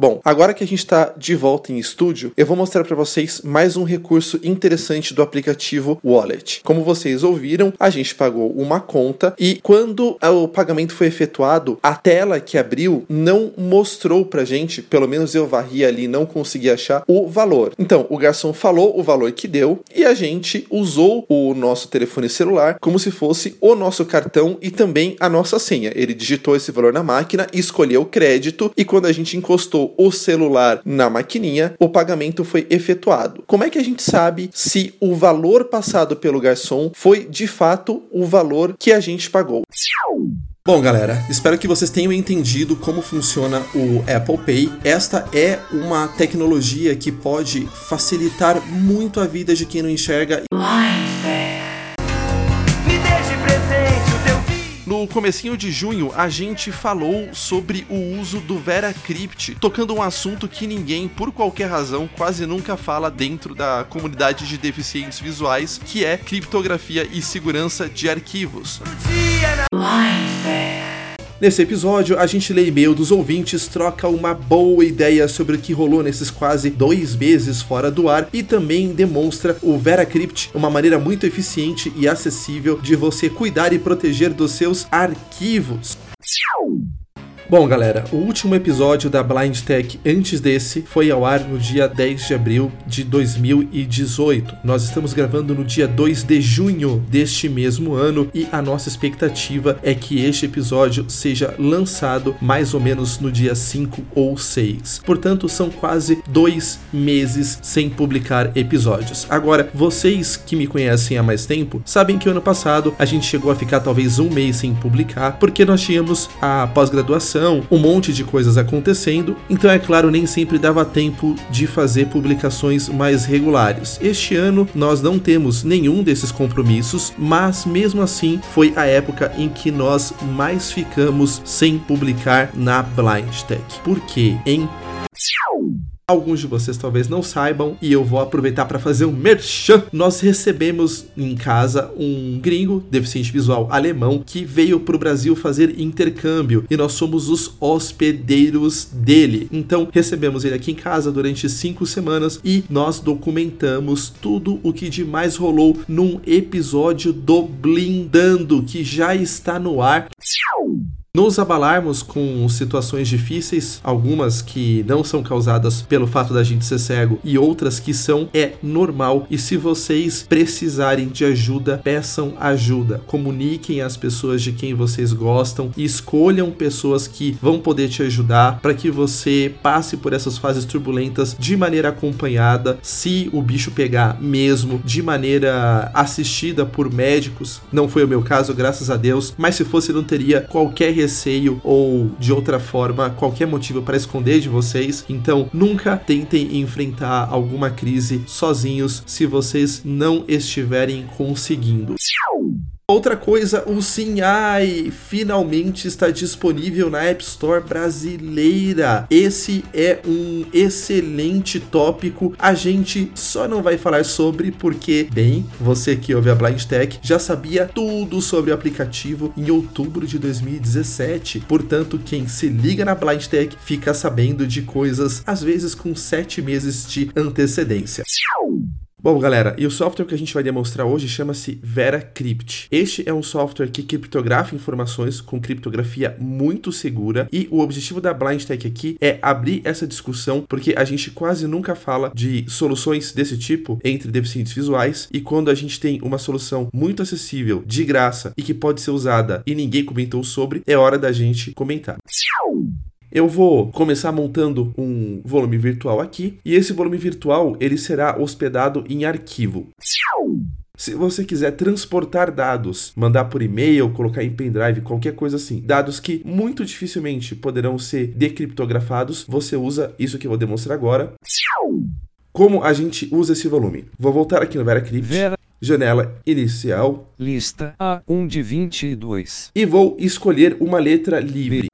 Bom, agora que a gente está de volta em estúdio, eu vou mostrar para vocês mais um recurso interessante do aplicativo Wallet. Como vocês ouviram, a gente pagou uma conta e quando o pagamento foi efetuado, a tela que abriu não mostrou pra gente, pelo menos eu varri ali não consegui achar o valor. Então, o garçom falou o valor que deu e a gente usou o nosso telefone celular como se fosse o nosso cartão e também a nossa senha. Ele digitou esse valor na máquina, escolheu o crédito e quando a gente encostou o celular na maquininha, o pagamento foi efetuado. Como é que a gente sabe se o valor passado pelo garçom foi de fato o valor que a gente pagou? Bom, galera, espero que vocês tenham entendido como funciona o Apple Pay. Esta é uma tecnologia que pode facilitar muito a vida de quem não enxerga. Me No comecinho de junho, a gente falou sobre o uso do VeraCrypt, tocando um assunto que ninguém, por qualquer razão, quase nunca fala dentro da comunidade de deficientes visuais, que é criptografia e segurança de arquivos. Nesse episódio, a gente lê e-mail dos ouvintes, troca uma boa ideia sobre o que rolou nesses quase dois meses fora do ar e também demonstra o VeraCrypt, uma maneira muito eficiente e acessível de você cuidar e proteger dos seus arquivos. Bom, galera, o último episódio da Blind Tech antes desse foi ao ar no dia 10 de abril de 2018. Nós estamos gravando no dia 2 de junho deste mesmo ano e a nossa expectativa é que este episódio seja lançado mais ou menos no dia 5 ou 6. Portanto, são quase dois meses sem publicar episódios. Agora, vocês que me conhecem há mais tempo sabem que ano passado a gente chegou a ficar talvez um mês sem publicar porque nós tínhamos a pós-graduação um monte de coisas acontecendo, então é claro, nem sempre dava tempo de fazer publicações mais regulares. Este ano nós não temos nenhum desses compromissos, mas mesmo assim foi a época em que nós mais ficamos sem publicar na Blind Tech. Por quê, hein? Alguns de vocês talvez não saibam e eu vou aproveitar para fazer um merchan. Nós recebemos em casa um gringo, deficiente visual alemão, que veio para o Brasil fazer intercâmbio e nós somos os hospedeiros dele. Então recebemos ele aqui em casa durante cinco semanas e nós documentamos tudo o que de mais rolou num episódio do Blindando que já está no ar. Nos abalarmos com situações difíceis, algumas que não são causadas pelo fato da gente ser cego e outras que são, é normal. E se vocês precisarem de ajuda, peçam ajuda. Comuniquem às pessoas de quem vocês gostam e escolham pessoas que vão poder te ajudar para que você passe por essas fases turbulentas de maneira acompanhada. Se o bicho pegar mesmo, de maneira assistida por médicos, não foi o meu caso, graças a Deus, mas se fosse, não teria qualquer receio ou de outra forma qualquer motivo para esconder de vocês. Então, nunca tentem enfrentar alguma crise sozinhos se vocês não estiverem conseguindo. Outra coisa, o SimAI finalmente está disponível na App Store brasileira. Esse é um excelente tópico. A gente só não vai falar sobre porque, bem, você que ouve a Blind Tech já sabia tudo sobre o aplicativo em outubro de 2017. Portanto, quem se liga na Blind Tech fica sabendo de coisas, às vezes com sete meses de antecedência. Bom, galera, e o software que a gente vai demonstrar hoje chama-se VeraCrypt. Este é um software que criptografa informações com criptografia muito segura e o objetivo da Blind Tech aqui é abrir essa discussão porque a gente quase nunca fala de soluções desse tipo entre deficientes visuais e quando a gente tem uma solução muito acessível, de graça e que pode ser usada e ninguém comentou sobre, é hora da gente comentar. Eu vou começar montando um volume virtual aqui e esse volume virtual ele será hospedado em arquivo. Se você quiser transportar dados, mandar por e-mail, colocar em pendrive, qualquer coisa assim, dados que muito dificilmente poderão ser decriptografados, você usa isso que eu vou demonstrar agora. Como a gente usa esse volume? Vou voltar aqui no VeraCrypt. Vera. Janela inicial. Lista A1 de 22. E vou escolher uma letra livre.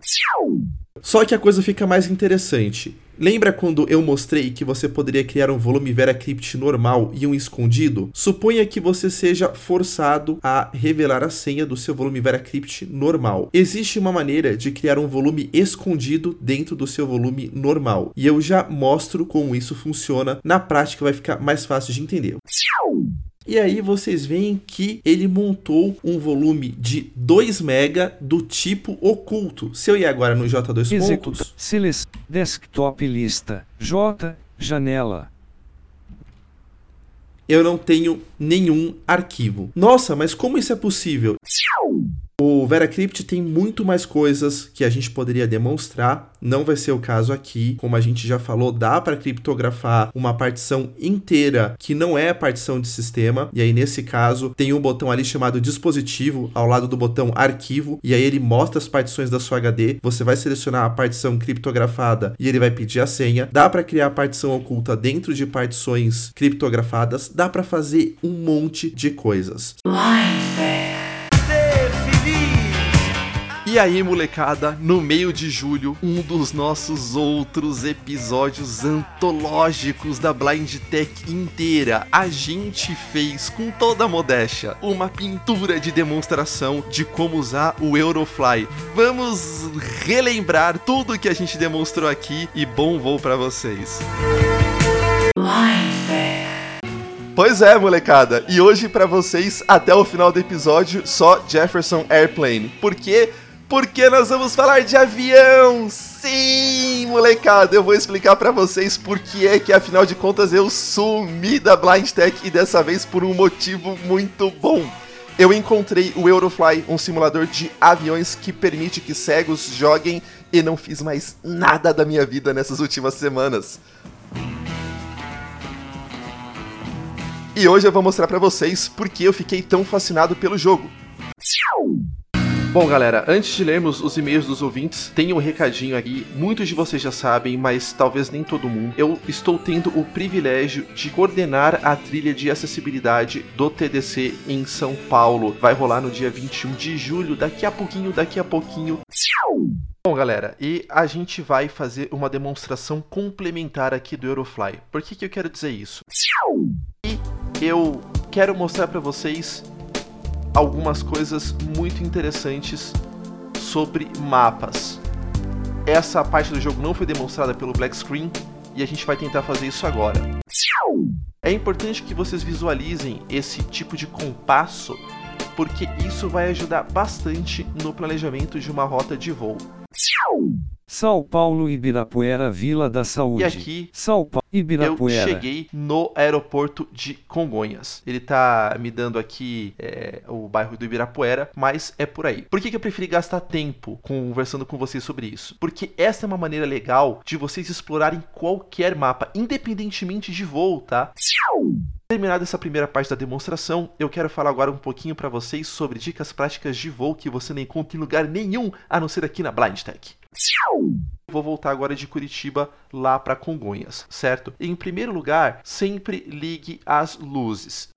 Só que a coisa fica mais interessante. Lembra quando eu mostrei que você poderia criar um volume VeraCrypt normal e um escondido? Suponha que você seja forçado a revelar a senha do seu volume VeraCrypt normal. Existe uma maneira de criar um volume escondido dentro do seu volume normal, e eu já mostro como isso funciona. Na prática vai ficar mais fácil de entender. E aí vocês veem que ele montou um volume de 2 MB do tipo oculto. Se eu ir agora no J2 Executa. pontos. Desktop lista. J. Janela. eu não tenho nenhum arquivo. Nossa, mas como isso é possível? O VeraCrypt tem muito mais coisas que a gente poderia demonstrar, não vai ser o caso aqui. Como a gente já falou, dá para criptografar uma partição inteira que não é a partição de sistema, e aí nesse caso tem um botão ali chamado dispositivo ao lado do botão arquivo, e aí ele mostra as partições da sua HD. Você vai selecionar a partição criptografada e ele vai pedir a senha. Dá para criar partição oculta dentro de partições criptografadas, dá para fazer um monte de coisas. E aí, molecada, no meio de julho, um dos nossos outros episódios antológicos da Blind Tech inteira, a gente fez com toda a modéstia uma pintura de demonstração de como usar o Eurofly. Vamos relembrar tudo que a gente demonstrou aqui e bom voo para vocês. Pois é, molecada. E hoje pra vocês, até o final do episódio, só Jefferson Airplane. Por quê? Porque nós vamos falar de avião. Sim, molecada, eu vou explicar pra vocês por que é que afinal de contas eu sumi da Blind Tech e dessa vez por um motivo muito bom. Eu encontrei o Eurofly, um simulador de aviões que permite que cegos joguem e não fiz mais nada da minha vida nessas últimas semanas. E hoje eu vou mostrar pra vocês por que eu fiquei tão fascinado pelo jogo. Bom, galera, antes de lermos os e-mails dos ouvintes, tem um recadinho aqui. Muitos de vocês já sabem, mas talvez nem todo mundo. Eu estou tendo o privilégio de coordenar a trilha de acessibilidade do TDC em São Paulo. Vai rolar no dia 21 de julho, daqui a pouquinho, daqui a pouquinho. Bom, galera, e a gente vai fazer uma demonstração complementar aqui do Eurofly. Por que, que eu quero dizer isso? E eu quero mostrar para vocês algumas coisas muito interessantes sobre mapas. Essa parte do jogo não foi demonstrada pelo Black Screen e a gente vai tentar fazer isso agora. É importante que vocês visualizem esse tipo de compasso, porque isso vai ajudar bastante no planejamento de uma rota de voo. São Paulo Ibirapuera Vila da Saúde. E aqui São Paulo eu Ibirapuera. cheguei no aeroporto de Congonhas. Ele tá me dando aqui é, o bairro do Ibirapuera, mas é por aí. Por que, que eu preferi gastar tempo conversando com vocês sobre isso? Porque essa é uma maneira legal de vocês explorarem qualquer mapa, independentemente de voo, tá? Terminada essa primeira parte da demonstração, eu quero falar agora um pouquinho para vocês sobre dicas práticas de voo que você não encontra em lugar nenhum a não ser aqui na Blind Tech. Vou voltar agora de Curitiba lá para Congonhas, certo? Em primeiro lugar, sempre ligue as luzes.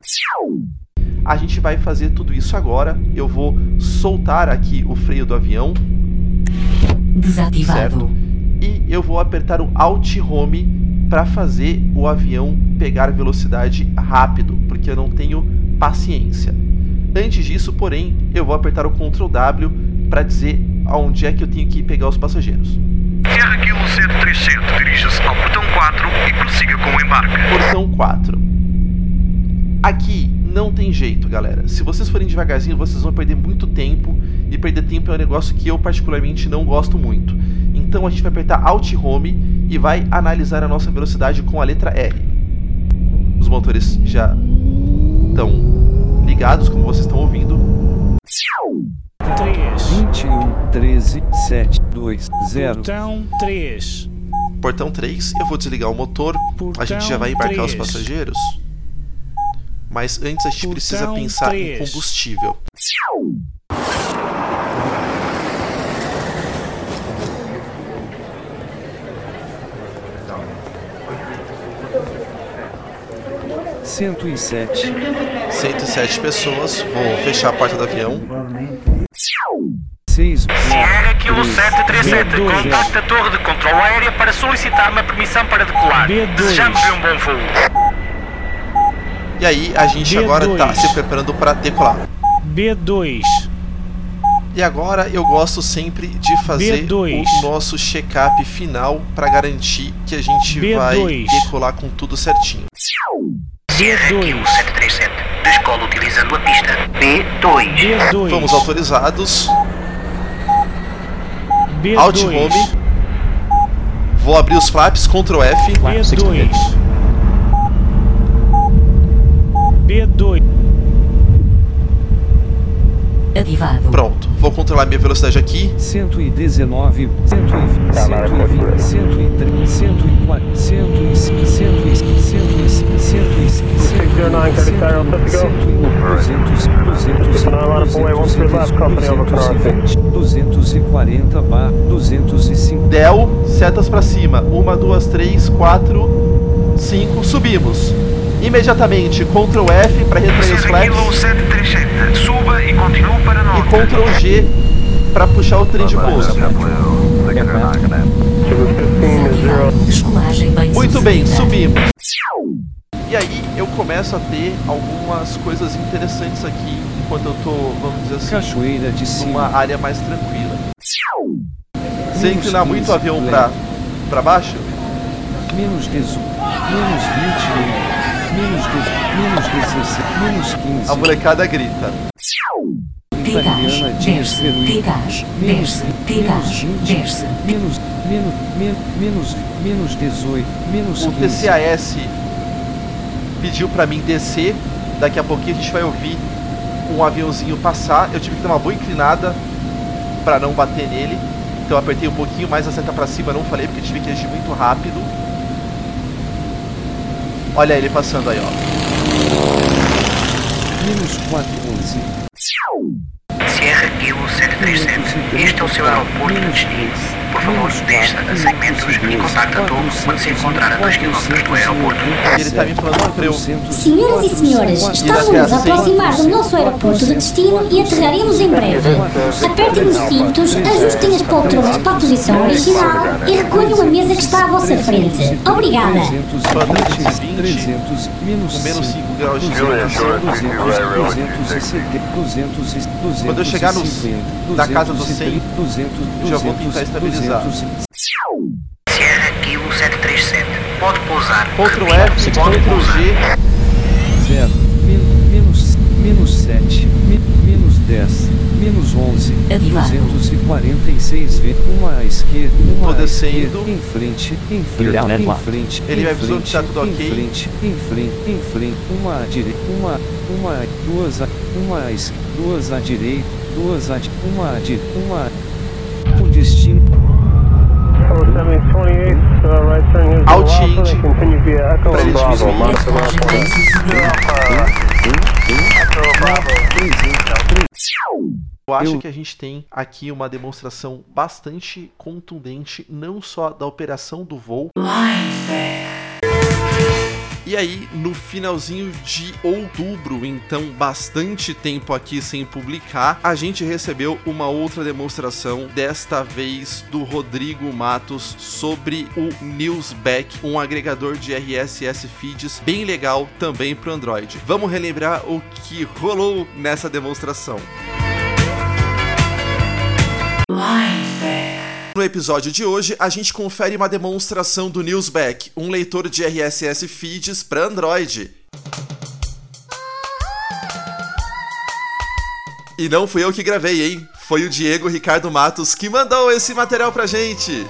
A gente vai fazer tudo isso agora. Eu vou soltar aqui o freio do avião. Certo? E eu vou apertar o Alt Home para fazer o avião pegar velocidade rápido, porque eu não tenho paciência. Antes disso, porém, eu vou apertar o Ctrl W para dizer aonde é que eu tenho que pegar os passageiros. Sierra Kilo 737, dirija-se ao portão 4 e prossiga com o embarque. Portão 4. Aqui não tem jeito, galera. Se vocês forem devagarzinho, vocês vão perder muito tempo. E perder tempo é um negócio que eu particularmente não gosto muito. Então a gente vai apertar Alt Home e vai analisar a nossa velocidade com a letra R. Os motores já estão ligados, como vocês estão ouvindo. 21 13 7 2 0. Portão 3. Portão 3, eu vou desligar o motor. a gente já vai embarcar os passageiros. Mas antes a gente precisa Portão pensar em três. combustível. Cento e sete. 107 pessoas, vou fechar a porta do avião. 6 Sierra Kilo Kilo 737, B2. contacte a torre de controle aérea para solicitar uma permissão para decolar. B2. Desejamos-lhe um bom voo. E aí a gente agora tá B2. se preparando para decolar. B2, E agora eu gosto sempre de fazer B2. o nosso check-up final para garantir que a gente vai B2. decolar com tudo certinho. B2, 737, descola utilizando a pista. B2. B2, Vamos autorizados. B2, Alt Home. Vou abrir os flaps, Ctrl F. B2, B2, Ativado. Pronto, vou controlar minha velocidade aqui. 119, 120, 120, 130, 140, 105, 105, 105, 240 bar, 205. Del, setas para cima. Uma, duas, três, quatro, cinco. Subimos. Imediatamente, Ctrl F para retrair os flaps. 737, suba e continue para E norte. Ctrl G para puxar o trem de pouso. Bem Muito bem, subimos. E aí eu começo a ter algumas coisas interessantes aqui enquanto eu tô, vamos dizer assim, Cachoeira de numa cima. área mais tranquila. Sem inclinar muito o avião pra, pra baixo, Menos 18, menos 21, menos 10, menos 16, menos 15. a molecada grita. De Desce, Menos, desce, 20, desce. menos, menos, menos, menos, menos 18, menos O 15. TCAS pediu pra mim descer. Daqui a pouquinho a gente vai ouvir um aviãozinho passar. Eu tive que dar uma boa inclinada pra não bater nele. Então eu apertei um pouquinho mais a seta pra cima, não falei porque tive que agir muito rápido. Olha ele passando aí, ó. Menos 411. Sierra Kilo 737, este é o seu aeroporto de destino. Por favor, desça a 100 metros e contacte a torre quando se encontrar a 2 km do aeroporto. Ele me falando pra eu Senhoras e senhores, estamos a aproximar do nosso aeroporto de destino e aterraremos em breve. Apertem os cintos, ajustem as poltronas para a posição original e recolham a mesa que está à vossa frente. Obrigada. 320, 300, menos com menos 5 graus de 200, temperatura. 270, 200, Quando eu chegar nos, 250, na casa dos 100, 200, eu já vou tentar estabilizar. Sierra Kilo 737, pode pousar. Ctrl F, Ctrl G. 0, menos, menos 7, menos 10, menos 11, Ativado. 246 V, uma à esquerda, uma Tô à descendo. esquerda, em frente, em frente, em frente, Ele em vai avisando que tá frente, tudo em ok. frente, em frente, em frente, uma à direita, uma, uma, duas, a, uma à esquerda, duas à direita, duas à, uma à direita, uma, o destino, Alt Int pra ele diminuir. Eu acho que a gente tem aqui uma demonstração bastante contundente, não só da operação do voo. E aí, no finalzinho de outubro, então bastante tempo aqui sem publicar, a gente recebeu uma outra demonstração, desta vez do Rodrigo Matos, sobre o Newsback, um agregador de RSS feeds bem legal também para Android. Vamos relembrar o que rolou nessa demonstração. No episódio de hoje, a gente confere uma demonstração do Newsback, um leitor de RSS feeds para Android. E não fui eu que gravei, hein? Foi o Diego Ricardo Matos que mandou esse material pra gente.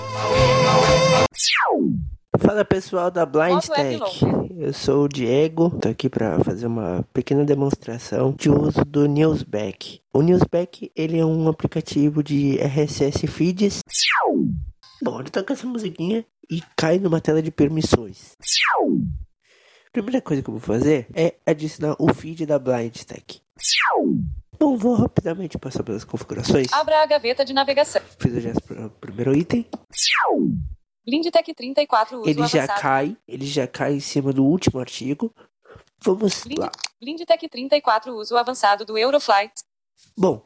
Fala pessoal da Blind Web Tech, eu sou o Diego, tô aqui para fazer uma pequena demonstração de uso do Newsback. O Newsback ele é um aplicativo de RSS feeds. Bom, ele toca essa musiquinha e cai numa tela de permissões. Primeira coisa que eu vou fazer é adicionar o feed da Blind Tech. Bom, vou rapidamente passar pelas configurações. Abra a gaveta de navegação. Fiz o gesto para o primeiro item. Blindtech 34 uso Ele já avançado. cai, ele já cai em cima do último artigo. Vamos Blind, lá. Blindtech 34 uso avançado do Eurofly. Bom, o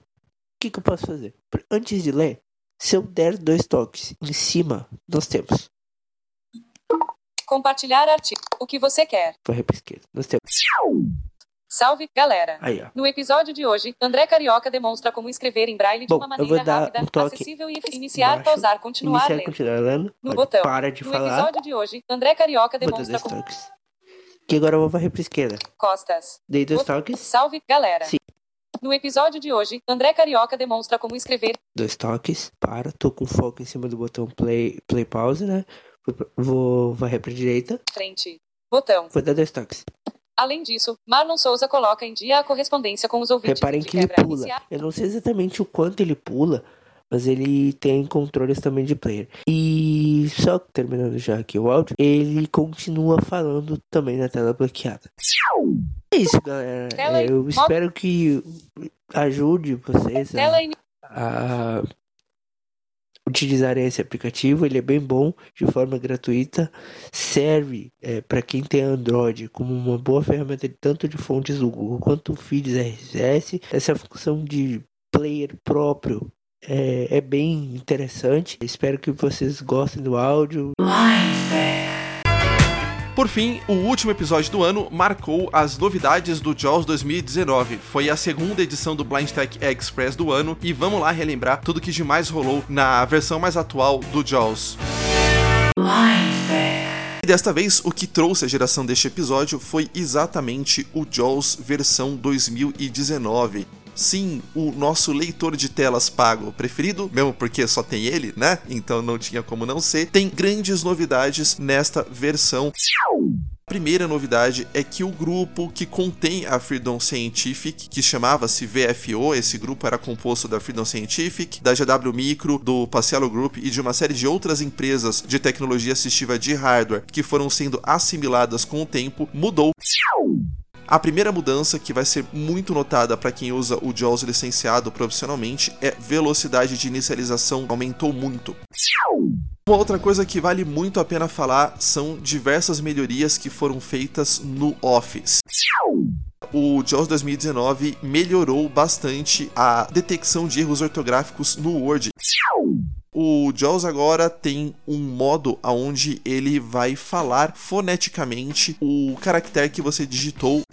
que, que eu posso fazer? Antes de ler, Se eu der dois toques em cima, nós temos. Compartilhar artigo. O que você quer? Para esquerda. Nós temos. Salve, galera! Aí, ó. No episódio de hoje, André Carioca demonstra como escrever em braille de Bom, uma eu maneira rápida, um acessível e eficiente. Iniciar, embaixo. pausar, continuar, Iniciar, lendo. continuar lendo. No botão. Para de no falar. episódio de hoje, André Carioca demonstra como toques. Que agora eu vou varrer para esquerda. costas. Dei dois toques. Salve, galera! Sim. No episódio de hoje, André Carioca demonstra como escrever Dois toques. Para. Tô com foco em cima do botão play, play pause, né? Vou, varrer para direita. frente. Botão. Vou dar dois toques. Além disso, Marlon Souza coloca em dia a correspondência com os ouvintes. Reparem que ele pula. iniciar. Eu não sei exatamente o quanto ele pula, mas ele tem controles também de player. E só terminando já aqui o áudio, ele continua falando também na tela bloqueada. É isso, galera. É, eu espero que ajude vocês a, a utilizarem esse aplicativo. Ele é bem bom, de forma gratuita. Serve para quem tem Android como uma boa ferramenta de- tanto de fontes do Google quanto feeds RSS. Essa função de player próprio é, é bem interessante. Espero que vocês gostem do áudio. Por fim, o último episódio do ano marcou as novidades do JAWS 2019. Foi a segunda edição do Blind Tech Express do ano e vamos lá relembrar tudo que de mais rolou na versão mais atual do JAWS. E desta vez, o que trouxe a geração deste episódio foi exatamente o JAWS versão 2019. Sim, o nosso leitor de telas pago preferido, mesmo porque só tem ele, né? Então não tinha como não ser. Tem grandes novidades nesta versão. A primeira novidade é que o grupo que contém a Freedom Scientific, que chamava-se VFO, esse grupo era composto da Freedom Scientific, da GW Micro, do Pacialo Group e de uma série de outras empresas de tecnologia assistiva de hardware que foram sendo assimiladas com o tempo, mudou. A primeira mudança, que vai ser muito notada para quem usa o JAWS licenciado profissionalmente, é velocidade de inicialização aumentou muito. Uma outra coisa que vale muito a pena falar são diversas melhorias que foram feitas no Office. O JAWS 2019 melhorou bastante a detecção de erros ortográficos no Word. O JAWS agora tem um modo onde ele vai falar foneticamente o caractere que você digitou.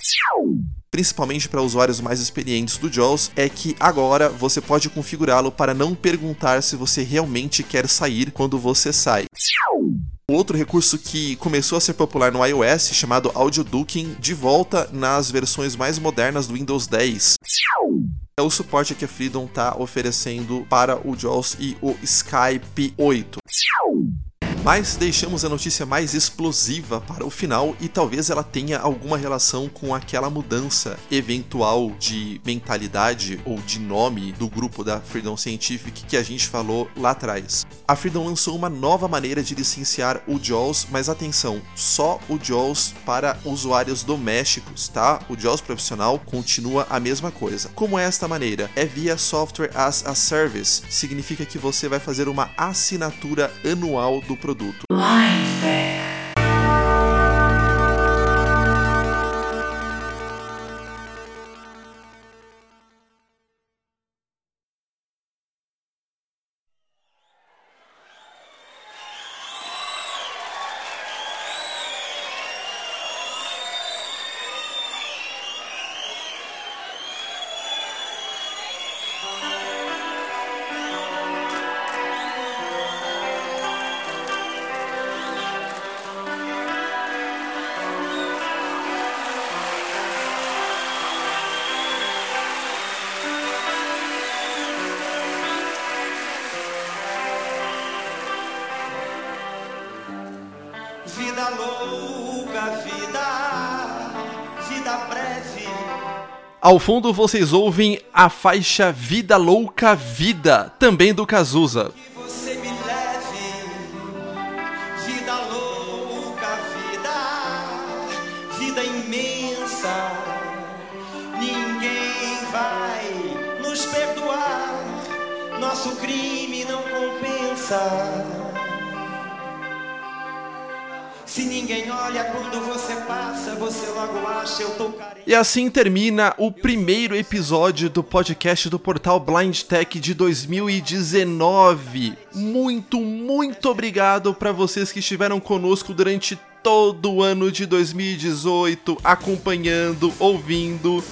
Principalmente para usuários mais experientes do JAWS, é que agora você pode configurá-lo para não perguntar se você realmente quer sair quando você sai. Outro recurso que começou a ser popular no iOS, chamado Audio Ducking, de volta nas versões mais modernas do Windows 10. É o suporte que a Freedom está oferecendo para o JAWS e o Skype 8. Mas deixamos a notícia mais explosiva para o final e talvez ela tenha alguma relação com aquela mudança eventual de mentalidade ou de nome do grupo da Freedom Scientific que a gente falou lá atrás. A Freedom lançou uma nova maneira de licenciar o JAWS, mas atenção, só o JAWS para usuários domésticos, tá? O JAWS profissional continua a mesma coisa. Como é esta maneira? É via Software as a Service, significa que você vai fazer uma assinatura anual do produto. Vida louca, vida, vida breve. Ao fundo vocês ouvem a faixa Vida Louca Vida, também do Cazuza. Olha quando você passa, você logo acho eu tô. E assim termina o primeiro episódio do podcast do portal Blind Tech de 2019. Muito, muito obrigado para vocês que estiveram conosco durante todo o ano de 2018, acompanhando, ouvindo.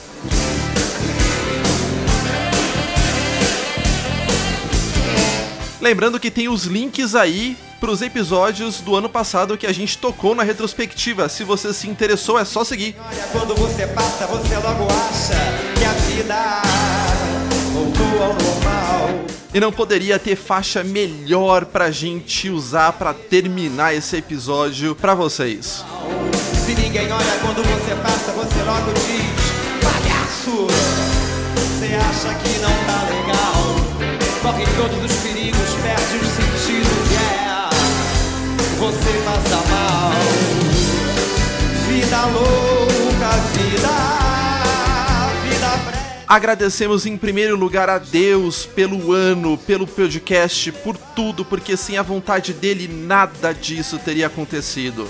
Lembrando que tem os links aí para os episódios do ano passado que a gente tocou na retrospectiva. Se você se interessou, é só seguir. Quando você passa, você logo acha que a vida voltou ao normal. E não poderia ter faixa melhor pra gente usar pra terminar esse episódio pra vocês. Se ninguém olha quando você passa, você logo diz: palhaço, você acha que não tá legal? Corre todos os Vida louca, vida, vida breve. Agradecemos em primeiro lugar a Deus pelo ano, pelo podcast, por tudo, porque sem a vontade dele nada disso teria acontecido.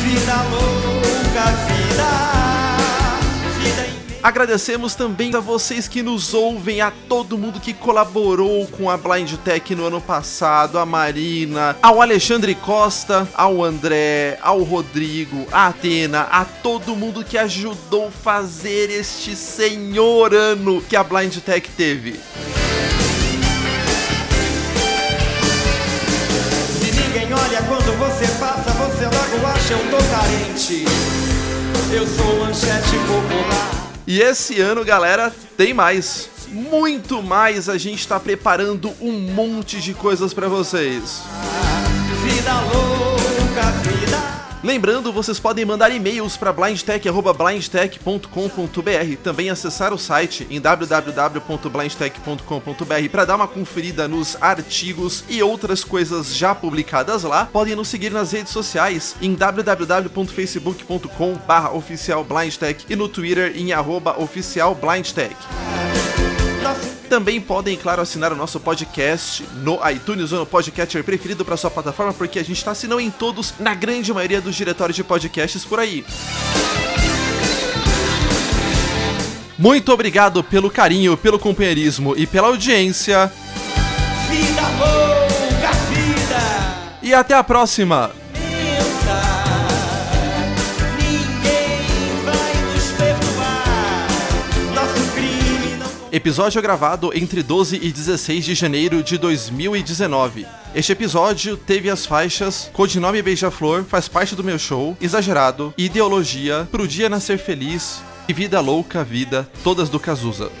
Vida louca, vida, Agradecemos também a vocês que nos ouvem, a todo mundo que colaborou com a Blind Tech no ano passado, a Marina, ao Alexandre Costa, ao André, ao Rodrigo, a Atena, a todo mundo que ajudou fazer este senhor ano que a Blind Tech teve. Olha quando você passa, você logo acha eu tô carente. Eu sou manchete popular. E esse ano, galera, tem mais. Muito mais. A gente tá preparando um monte de coisas pra vocês. Vida louca. Lembrando, vocês podem mandar e-mails para blindtech@blindtech.com.br, também acessar o site em www.blindtech.com.br para dar uma conferida nos artigos e outras coisas já publicadas lá. Podem nos seguir nas redes sociais em www.facebook.com/oficialblindtech e no Twitter em @oficialblindtech. Também podem, claro, assinar o nosso podcast no iTunes ou no podcatcher preferido para sua plataforma, porque a gente está, não em todos, na grande maioria dos diretórios de podcasts por aí. Muito obrigado pelo carinho, pelo companheirismo e pela audiência. Vida louca, vida. E até a próxima! Episódio gravado entre 12 e 16 de janeiro de 2019. Este episódio teve as faixas Codinome Beija-Flor, faz parte do meu show, Exagerado, Ideologia, Pro Dia Nascer Feliz e Vida Louca Vida, todas do Cazuza.